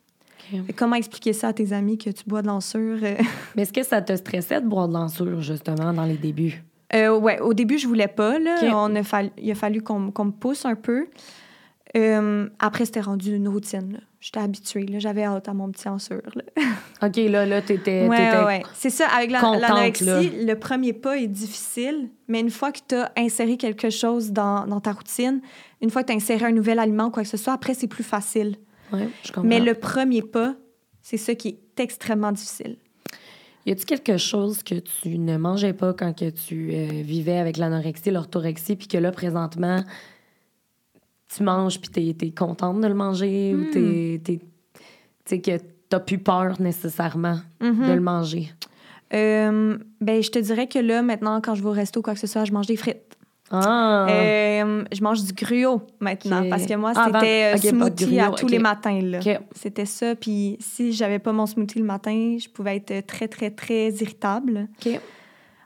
Comment expliquer ça à tes amis que tu bois de l'ensure? euh? Mais est-ce que ça te stressait de boire de l'ensure, justement, dans les débuts? Euh, ouais, au début, je voulais pas. Là. On a il a fallu qu'on qu'on me pousse un peu. Euh, après, c'était rendu une routine. J'étais habituée. J'avais hâte à mon petit censure. OK, là, là, t'étais... Ouais, ouais. C'est ça, avec l'anorexie, le premier pas est difficile, mais une fois que tu as inséré quelque chose dans, dans ta routine, une fois que tu as inséré un nouvel aliment ou quoi que ce soit, après, c'est plus facile. Ouais, je comprends. Mais le premier pas, c'est ça qui est extrêmement difficile. Y a-t-il quelque chose que tu ne mangeais pas quand que tu euh, vivais avec l'anorexie, l'orthorexie, puis que là, présentement, tu manges puis t'es es contente de le manger ou t'es, hmm. t'es, que t'as plus peur nécessairement mm-hmm. de le manger? Euh, ben, je te dirais que là, maintenant, quand je vais au resto ou quoi que ce soit, je mange des frites. Ah. Euh, je mange du gruau maintenant parce que moi, ah, c'était euh, smoothie à tous les matins. C'était ça. Puis si j'avais pas mon smoothie le matin, je pouvais être très, très, très irritable.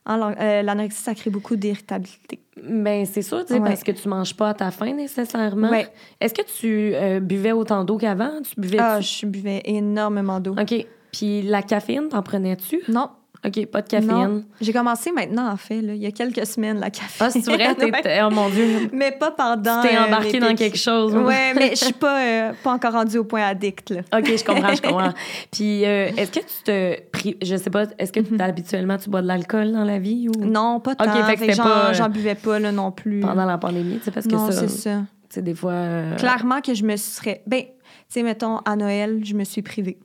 Euh, l'anorexie, ça crée beaucoup d'irritabilité. Ben, c'est sûr, parce que tu manges pas à ta faim nécessairement. Est-ce que tu euh, buvais autant d'eau qu'avant? Tu buvais Ah, je buvais énormément d'eau. OK. Puis la caféine, t'en prenais-tu? Non. OK, pas de caféine. J'ai commencé maintenant, en fait, là, il y a quelques semaines, la caféine. Ah, c'est vrai? Oh mon Dieu. Mais pas pendant. Tu t'es euh, embarqué dans quelque chose. Oui, mais je suis pas, euh, pas encore rendue au point addict. Là. OK, je comprends, je comprends. Puis, euh, est-ce que tu te. Je sais pas, est-ce que mm habituellement tu bois de l'alcool dans la vie? Ou... Non, pas tant. OK, fait que j'en buvais pas là, non plus. Pendant la pandémie, tu sais, parce que non, ça. c'est ça. Tu sais, des fois. Clairement que je me serais. Ben, tu sais, mettons, à Noël, je me suis privée.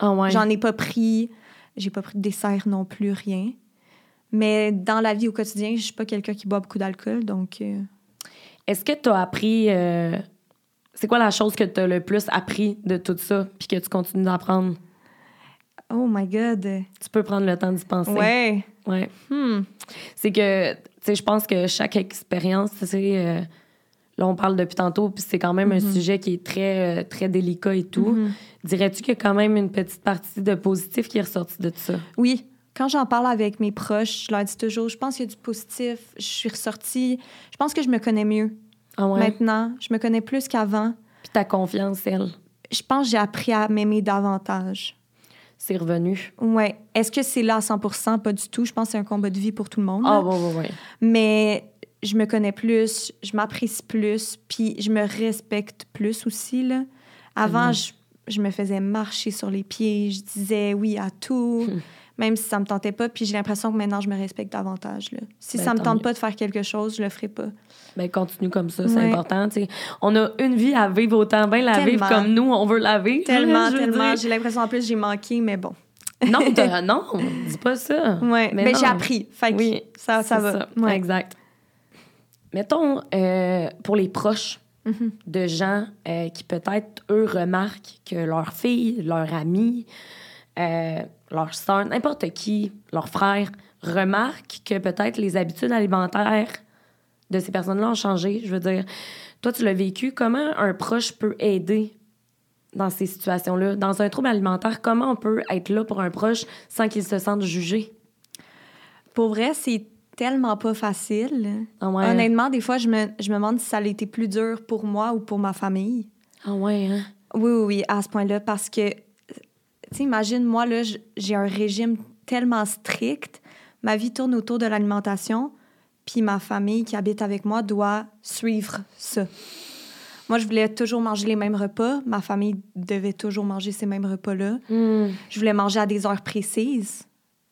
Ah ouais. J'en ai pas pris. J'ai pas pris de dessert non plus, rien. Mais dans la vie au quotidien, je suis pas quelqu'un qui boit beaucoup d'alcool, donc. Euh, Est-ce que tu as appris. Euh, c'est quoi la chose que tu as le plus appris de tout ça, puis que tu continues d'apprendre? Oh my God! Tu peux prendre le temps d'y penser. Ouais. Ouais. Hmm. C'est que, tu sais, je pense que chaque expérience, c'est. Euh, là, on parle depuis tantôt, puis c'est quand même un mm-hmm. sujet qui est très, très délicat et tout. Mm-hmm. Dirais-tu qu'il y a quand même une petite partie de positif qui est ressortie de tout ça? Oui. Quand j'en parle avec mes proches, je leur dis toujours, je pense qu'il y a du positif. Je suis ressortie. Je pense que je me connais mieux ah ouais? maintenant. Je me connais plus qu'avant. Puis ta confiance, elle? Je pense que j'ai appris à m'aimer davantage. C'est revenu? Oui. Est-ce que c'est là à 100 Pas du tout. Je pense que c'est un combat de vie pour tout le monde. Ah, oui, oui, oui. Mais je me connais plus, je m'apprécie plus, puis je me respecte plus aussi. Là. Avant, je je me faisais marcher sur les pieds, je disais oui à tout, même si ça me tentait pas. Puis j'ai l'impression que maintenant, je me respecte davantage. Là. Si ben, ça me tente pas de faire quelque chose, je le ferai pas. Ben, continue comme ça, c'est important. On a une vie à vivre autant bien la vivre comme nous, on veut la vivre. Tellement, tellement. J'ai l'impression en plus j'ai manqué, mais bon. non, non, dis pas ça. Ouais, mais, j'ai appris. Fait oui, ça, ça va. Ça. Exact. Mettons, euh, pour les proches, Mm-hmm. de gens euh, qui peut-être, eux, remarquent que leur fille, leur amie, euh, leur soeur, n'importe qui, leur frère, remarquent que peut-être les habitudes alimentaires de ces personnes-là ont changé. Je veux dire, toi, tu l'as vécu. Comment un proche peut aider dans ces situations-là? Dans un trouble alimentaire, comment on peut être là pour un proche sans qu'il se sente jugé? Pour vrai, c'est tellement pas facile. Ah Honnêtement, des fois, je me, je me demande si ça a été plus dur pour moi ou pour ma famille. Ah ouais, hein? Oui, oui, oui, à ce point-là, parce que, tu sais, imagine, moi, là, j'ai un régime tellement strict, ma vie tourne autour de l'alimentation, puis ma famille qui habite avec moi doit suivre ça. Moi, je voulais toujours manger les mêmes repas. Ma famille devait toujours manger ces mêmes repas-là. Hmm. Je voulais manger à des heures précises.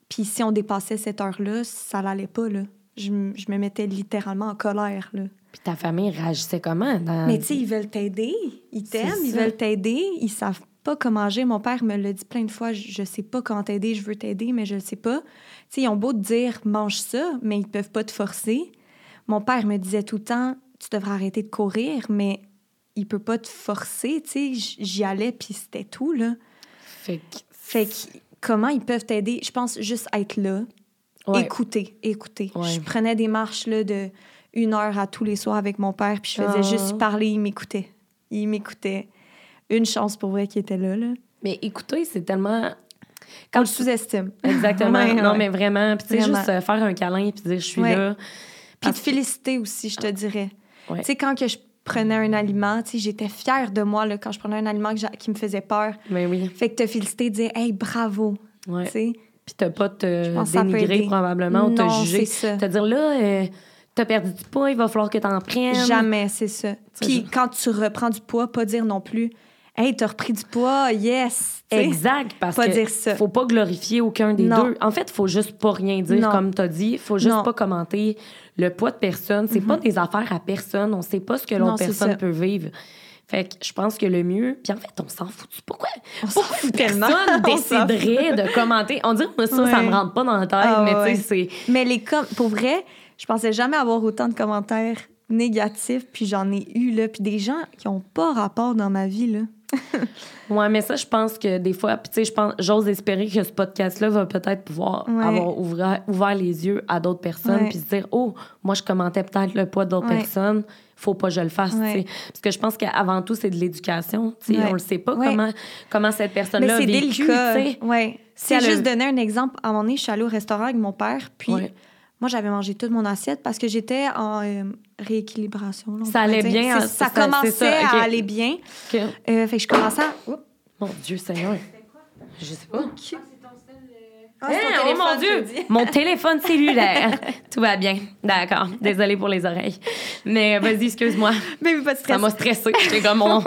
Puis si on dépassait cette heure-là, ça n'allait pas, là. Je, je, me mettais littéralement en colère, là. Puis ta famille réagissait comment? Mais tu sais, ils veulent t'aider. Ils t'aiment, ils veulent t'aider. Ils savent pas comment manger. Mon père me l'a dit plein de fois. Je, sais pas comment t'aider, je veux t'aider, mais je ne sais pas. Tu sais, ils ont beau te dire, mange ça, mais ils peuvent pas te forcer. Mon père me disait tout le temps, tu devrais arrêter de courir, mais il peut pas te forcer, tu sais. J'y allais, puis c'était tout, là. Fait que... Fait que comment ils peuvent t'aider? Je pense juste être là, écouter, écouter. Je prenais des marches là, de une heure à tous les soirs avec mon père, puis je faisais ah. juste parler, il m'écoutait. Il m'écoutait. Une chance pour vrai qu'il était là, là. Mais écouter, c'est tellement... Quand je sous-estime. Exactement. non, mais vraiment. Puis tu sais, juste euh, faire un câlin puis dire « je suis là ». Puis te féliciter aussi, je te dirais. Tu sais, quand que je prenais un aliment, tu sais, j'étais fière de moi là, quand je prenais un aliment qui me faisait peur. Mais oui. Fait que te féliciter, dire hey bravo, ouais. tu sais. Puis t'as pas te dénigrer probablement ou te juger. Ça. Te dire là, euh, t'as perdu du poids, il va falloir que t'en prennes. Jamais, c'est ça. Puis quand tu reprends du poids, pas dire non plus Hey, t'as repris du poids, yes. exact, parce pas dire ça. faut pas glorifier aucun des deux. En fait, faut juste pas rien dire, comme t'as dit. faut juste pas commenter le poids de personne. C'est pas mhm. des affaires à personne. On sait pas ce que l'autre personne peut vivre. Fait que je pense que le mieux, puis en fait, on s'en fout. Pourquoi? On s'en fout tellement. Personne déciderait de commenter? On dirait que ça, ça me rentre pas dans la tête, ah, mais tu sais, c'est. Mais les com pour vrai, je pensais jamais avoir autant de commentaires négatifs, puis j'en ai eu, là. Puis des gens qui ont pas rapport dans ma vie, là. ouais, mais ça, je pense que des fois, puis tu sais, je pense, j'ose espérer que ce podcast-là va peut-être pouvoir avoir ouvert, ouvert, les yeux à d'autres personnes, puis se dire, oh, moi, je commentais peut-être le poids d'autres personnes, faut pas que je le fasse, Parce que je pense qu'avant tout, c'est de l'éducation, tu sais, on le sait pas comment, comment cette personne-là a vécu, Ouais. C'est juste donner un exemple. À un moment donné, je suis allée au restaurant avec mon père, puis moi, j'avais mangé toute mon assiette parce que j'étais en euh, rééquilibration. ça allait bien. Ça, ça, commençait à aller bien. Euh, fait que je commençais à... Mon Dieu Seigneur. Je sais pas. Ah, oh mon Dieu! Mon téléphone cellulaire. Tout va bien. D'accord. Désolée pour les oreilles. Mais vas-y, excuse-moi. Mais pas de stress. Ça m'a stressée. J'étais comme mon...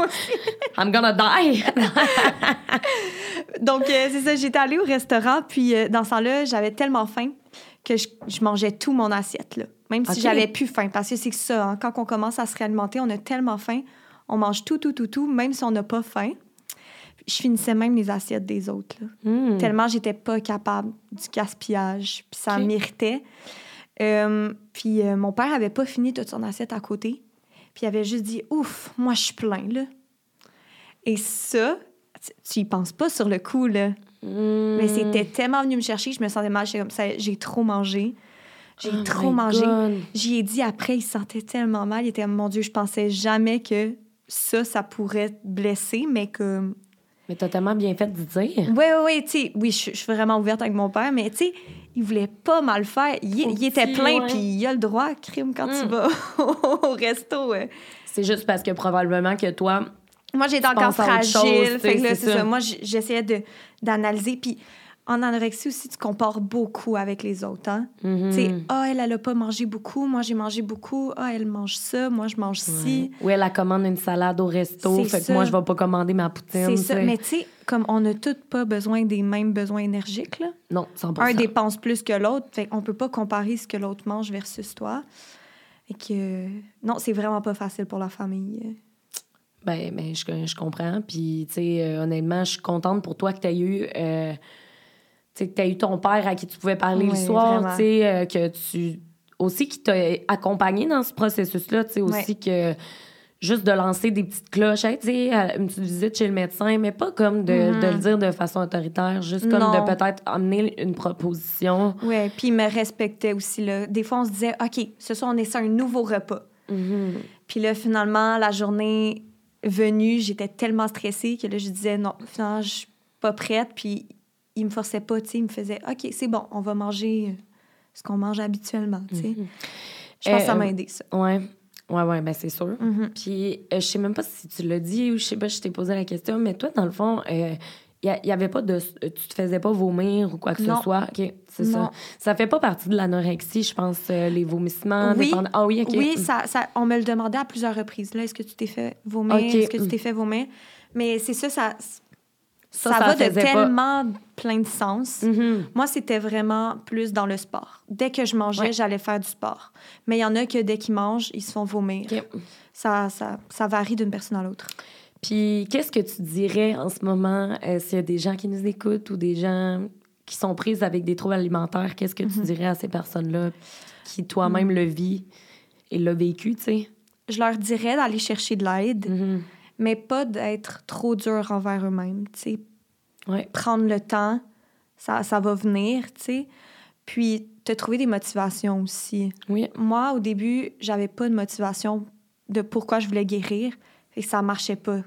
I'm gonna die. Donc, euh, c'est ça. J'étais allée au restaurant, puis dans ce temps-là, j'avais tellement faim que je, mangeais tout mon assiette, là. Même si j'avais plus faim. Parce que c'est ça, hein, quand on commence à se réalimenter, on a tellement faim, on mange tout, tout, tout, tout, même si on n'a pas faim. Je finissais même les assiettes des autres, là. Hmm. Tellement j'étais pas capable du gaspillage, puis ça méritait. Euh, puis euh, mon père avait pas fini toute son assiette à côté, puis il avait juste dit « Ouf, moi, je suis plein, là. » Et ça, tu y penses pas sur le coup, là. Mais hmm. c'était tellement venu me chercher, je me sentais mal. comme ça, j'ai trop mangé. J'ai oh trop mangé. J'y ai dit après, il se sentait tellement mal. Il était, mon Dieu, je pensais jamais que ça, ça pourrait te blesser, mais que. Mais t'as tellement bien fait de dire. Oui, oui, oui. Tu sais, oui, je, suis vraiment ouverte avec mon père, mais tu sais, il voulait pas mal faire. Il, était plein, puis il a le droit, crime, quand tu hmm. vas au resto. C'est juste parce que probablement que toi, moi, j'étais encore fragile. fait que là, c'est ça. Moi, j'essayais d'analyser. Puis en anorexie aussi, tu compares beaucoup avec les autres. Hein? Mm-hmm. Tu sais, ah, elle, elle a pas mangé beaucoup. Moi, j'ai mangé beaucoup. Ah, elle mange ça. Moi, je mange ci. Ou elle, a commande une salade au resto. Fait que moi, je vais pas commander ma poutine. C'est ça. Mais tu sais, comme on n'a tous pas besoin des mêmes besoins énergiques, là. Non, 100%. Un dépense plus que l'autre. Fait qu'on peut pas comparer ce que l'autre mange versus toi. Et que... Non, c'est vraiment pas facile pour la famille. Ben, ben je, je comprends. Puis, tu sais, euh, honnêtement, je suis contente pour toi que tu aies eu. Euh, tu sais, que tu eu ton père à qui tu pouvais parler le soir, tu sais, euh, que tu. Aussi, qui t'a accompagné dans ce processus-là, tu sais, aussi que juste de lancer des petites cloches, tu sais, une petite visite chez le médecin, mais pas comme de, de le mm-hmm. dire de façon autoritaire, juste comme de peut-être amener une proposition. Oui, puis il me respectait aussi. Là. Des fois, on se disait, OK, ce soir, on essaie un nouveau repas. Mm-hmm. Puis là, finalement, la journée venue, j'étais tellement stressée que là, je disais non, finalement, je suis pas prête. Puis il me forçait pas, tu sais, il me faisait OK, c'est bon, on va manger ce qu'on mange habituellement, tu sais. Mhm. Je pense que ça m'a euh, aidé, ça. Ouais. Ouais, ouais, ben c'est sûr. Mhm. Puis euh, je sais même pas si tu l'as dit ou je sais pas, je t'ai posé la question, mais toi, dans le fond, euh, il n'y avait pas de. Tu te faisais pas vomir ou quoi que ce soit? OK, c'est ça. Ça fait pas partie de l'anorexie, je pense, euh, les vomissements. Oui. Ah oui, OK. Oui, ça, ça, on me le demandait à plusieurs reprises. Là, est-ce que tu t'es fait vomir? Est-ce que tu t'es fait vomir? Mais c'est ça, ça. Ça, va de tellement plein de sens. Mm-hmm. Moi, c'était vraiment plus dans le sport. Dès que je mangeais, j'allais faire du sport. Mais il y en a que dès qu'ils mangent, ils se font vomir. Ça, ça, ça varie d'une personne à l'autre. Puis, qu'est-ce que tu dirais en ce moment euh, s'il y a des gens qui nous écoutent ou des gens qui sont prises avec des troubles alimentaires? Qu'est-ce que tu mhm. dirais à ces personnes-là qui toi-même mhm. le vit et l'ont vécu, tu sais? Je leur dirais d'aller chercher de l'aide, mhm. mais pas d'être trop dur envers eux-mêmes, tu sais. Prendre le temps, ça, ça va venir, tu sais. Puis, te trouver des motivations aussi. Oui. Moi, au début, j'avais pas de motivation de pourquoi je voulais guérir et ça marchait pas.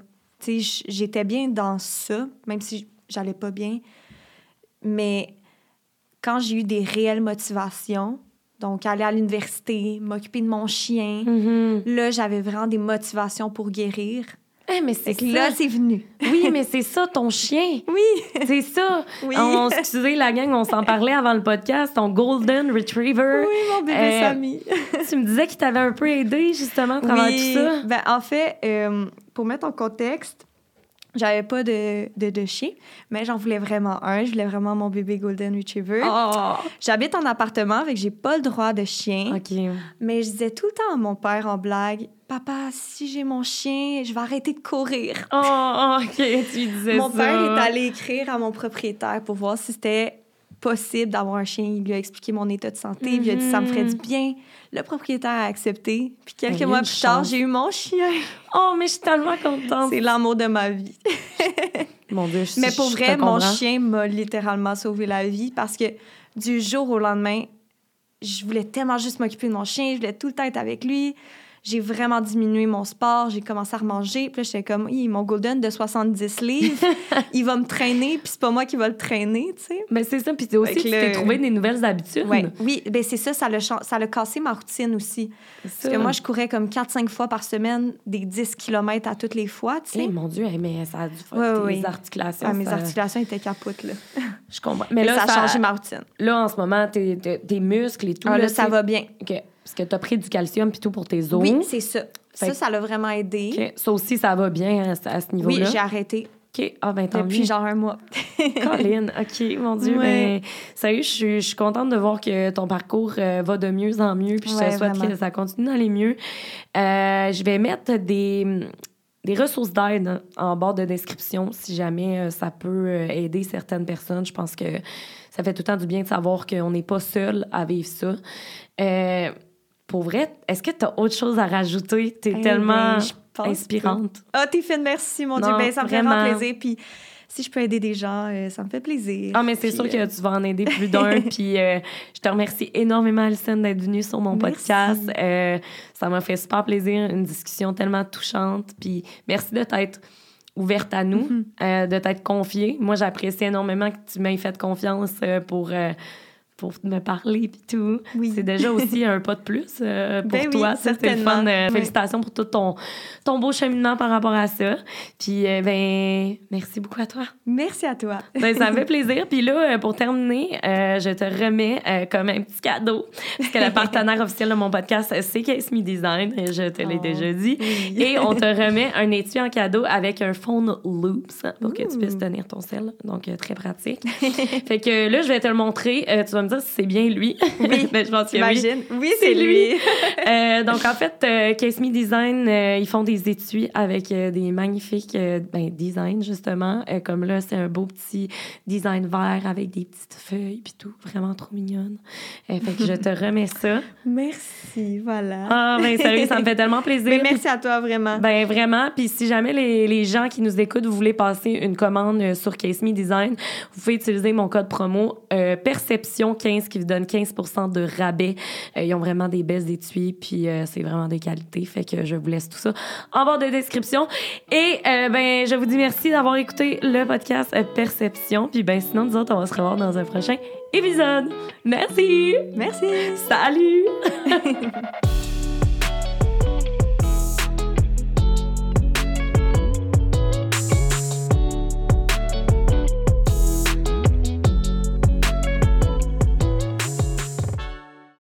J'étais bien dans ça, même si j'allais pas bien. Mais quand j'ai eu des réelles motivations, donc aller à l'université, m'occuper de mon chien, mm-hmm. là, j'avais vraiment des motivations pour guérir. Eh, mais c'est ça. là, c'est venu. oui, mais c'est ça, ton chien. Oui. C'est ça. Oui. On, excusez la gang, on s'en parlait avant le podcast. Ton Golden Retriever. Oui, mon bébé euh, Sammy. tu me disais qu'il t'avait un peu aidé, justement, à travers tout ça. Ben, en fait, euh, pour mettre en contexte, j'avais pas de, de, chien, mais j'en voulais vraiment un. Je voulais vraiment mon bébé Golden Retriever. Oh! J'habite en appartement, avec j'ai pas le droit de chien. Mais je disais tout le temps à mon père en blague Papa, si j'ai mon chien, je vais arrêter de courir. Oh, oh OK, tu disais mon père est allé écrire à mon propriétaire pour voir si c'était possible d'avoir un chien. Il lui a expliqué mon état de santé. Il a dit ça me ferait du mhm. bien. Le propriétaire a accepté. Puis quelques mois plus tard, j'ai eu mon chien. Oh, mais je suis tellement contente. C'est l'amour de ma vie. mon Dieu, je Mais pour vrai, mon chien m'a littéralement sauvé la vie parce que du jour au lendemain, je voulais tellement juste m'occuper de mon chien. Je voulais tout le temps être avec lui j'ai vraiment diminué mon sport, j'ai commencé à remanger. Puis là, j'étais comme, oui, mon golden de 70 livres, il va me traîner, puis c'est pas moi qui va le traîner, tu sais. Mais c'est ça, puis aussi, tu t'es trouvé des nouvelles habitudes. Ouais. Oui, ben c'est ça, ça a, ça a cassé ma routine aussi. Parce que moi, je courais comme 4-5 fois par semaine, des 10 km à toutes les fois, tu sais. Eh, mon Dieu, mais ça a dû faire tes articulations. Ah, mes articulations étaient capotes, là. Je comprends. Mais là, ça a changé ma routine. Là, en ce moment, tes, tes muscles et tout. Ah, là, ça va bien. OK. Parce que tu as pris du calcium puis tout pour tes os. Oui, c'est ça. ça, ça l'a vraiment aidé. Ça aussi, ça va bien à, ce niveau-là. Oui, j'ai arrêté. OK. Ah, ben, tant Depuis genre un mois. Colin, OK, mon Dieu. Ouais. Ben, sérieux, je suis, contente de voir que ton parcours euh, va de mieux en mieux. Puis je te souhaite que ça continue d'aller mieux. Euh, je vais mettre des, des ressources d'aide en bord de description si jamais euh, ça peut aider certaines personnes. Je pense que ça fait tout le temps du bien de savoir qu'on n'est pas seul à vivre ça. Euh, pour vrai, est-ce que tu as autre chose à rajouter? Tu es eh tellement ben, inspirante. Ah, oh, t'es fine, merci, mon Dieu. Ben, ça me fait vraiment plaisir. Puis si je peux aider des gens, euh, ça me fait plaisir. Ah, mais c'est sûr que euh, tu vas en aider plus d'un. puis euh, je te remercie énormément, Alison, d'être venue sur mon podcast. ça m'a fait super plaisir, une discussion tellement touchante. Puis merci de t'être ouverte à nous, mm-hmm. de t'être confiée. Moi, j'apprécie énormément que tu m'aies fait confiance pour pour me parler puis tout. Oui. C'est déjà aussi un pas de plus euh, pour ben toi. C'était le fun. Euh, félicitations pour tout ton, ton beau cheminement par rapport à ça. Puis, euh, ben, merci beaucoup à toi. Merci à toi. Ben, ça me fait plaisir. Puis là, pour terminer, je te remets comme un petit cadeau. Parce que le partenaire officiel de mon podcast, c'est Case Me Design. Je te l'ai oh, déjà dit. Et on te remet un étui en cadeau avec un phone loops pour que tu puisses tenir ton sel. Donc, très pratique. fait que là, je vais te le montrer. tu vas me dire si c'est bien lui. Oui, mais je pense que oui. Oui, c'est lui. euh, donc, en fait, euh, Case Me Design, euh, ils font des étuis avec des magnifiques ben, designs, justement. comme là, c'est un beau petit design vert avec des petites feuilles puis tout. Vraiment trop mignonne. fait que je te remets ça. Merci, voilà. Ah, ben sérieux, ça me fait tellement plaisir. Mais merci à toi, vraiment. Ben vraiment. Puis si jamais les, les, gens qui nous écoutent, vous voulez passer une commande sur Case Me Design, vous pouvez utiliser mon code promo Perception 15 qui vous donne 15% de rabais. Euh, ils ont vraiment des belles étuis, puis euh, c'est vraiment des qualités. Fait que je vous laisse tout ça en bas de description. Et euh, ben, je vous dis merci d'avoir écouté le podcast Perception. Puis ben, sinon, nous autres, on va se revoir dans un prochain épisode. Merci! Merci! Salut!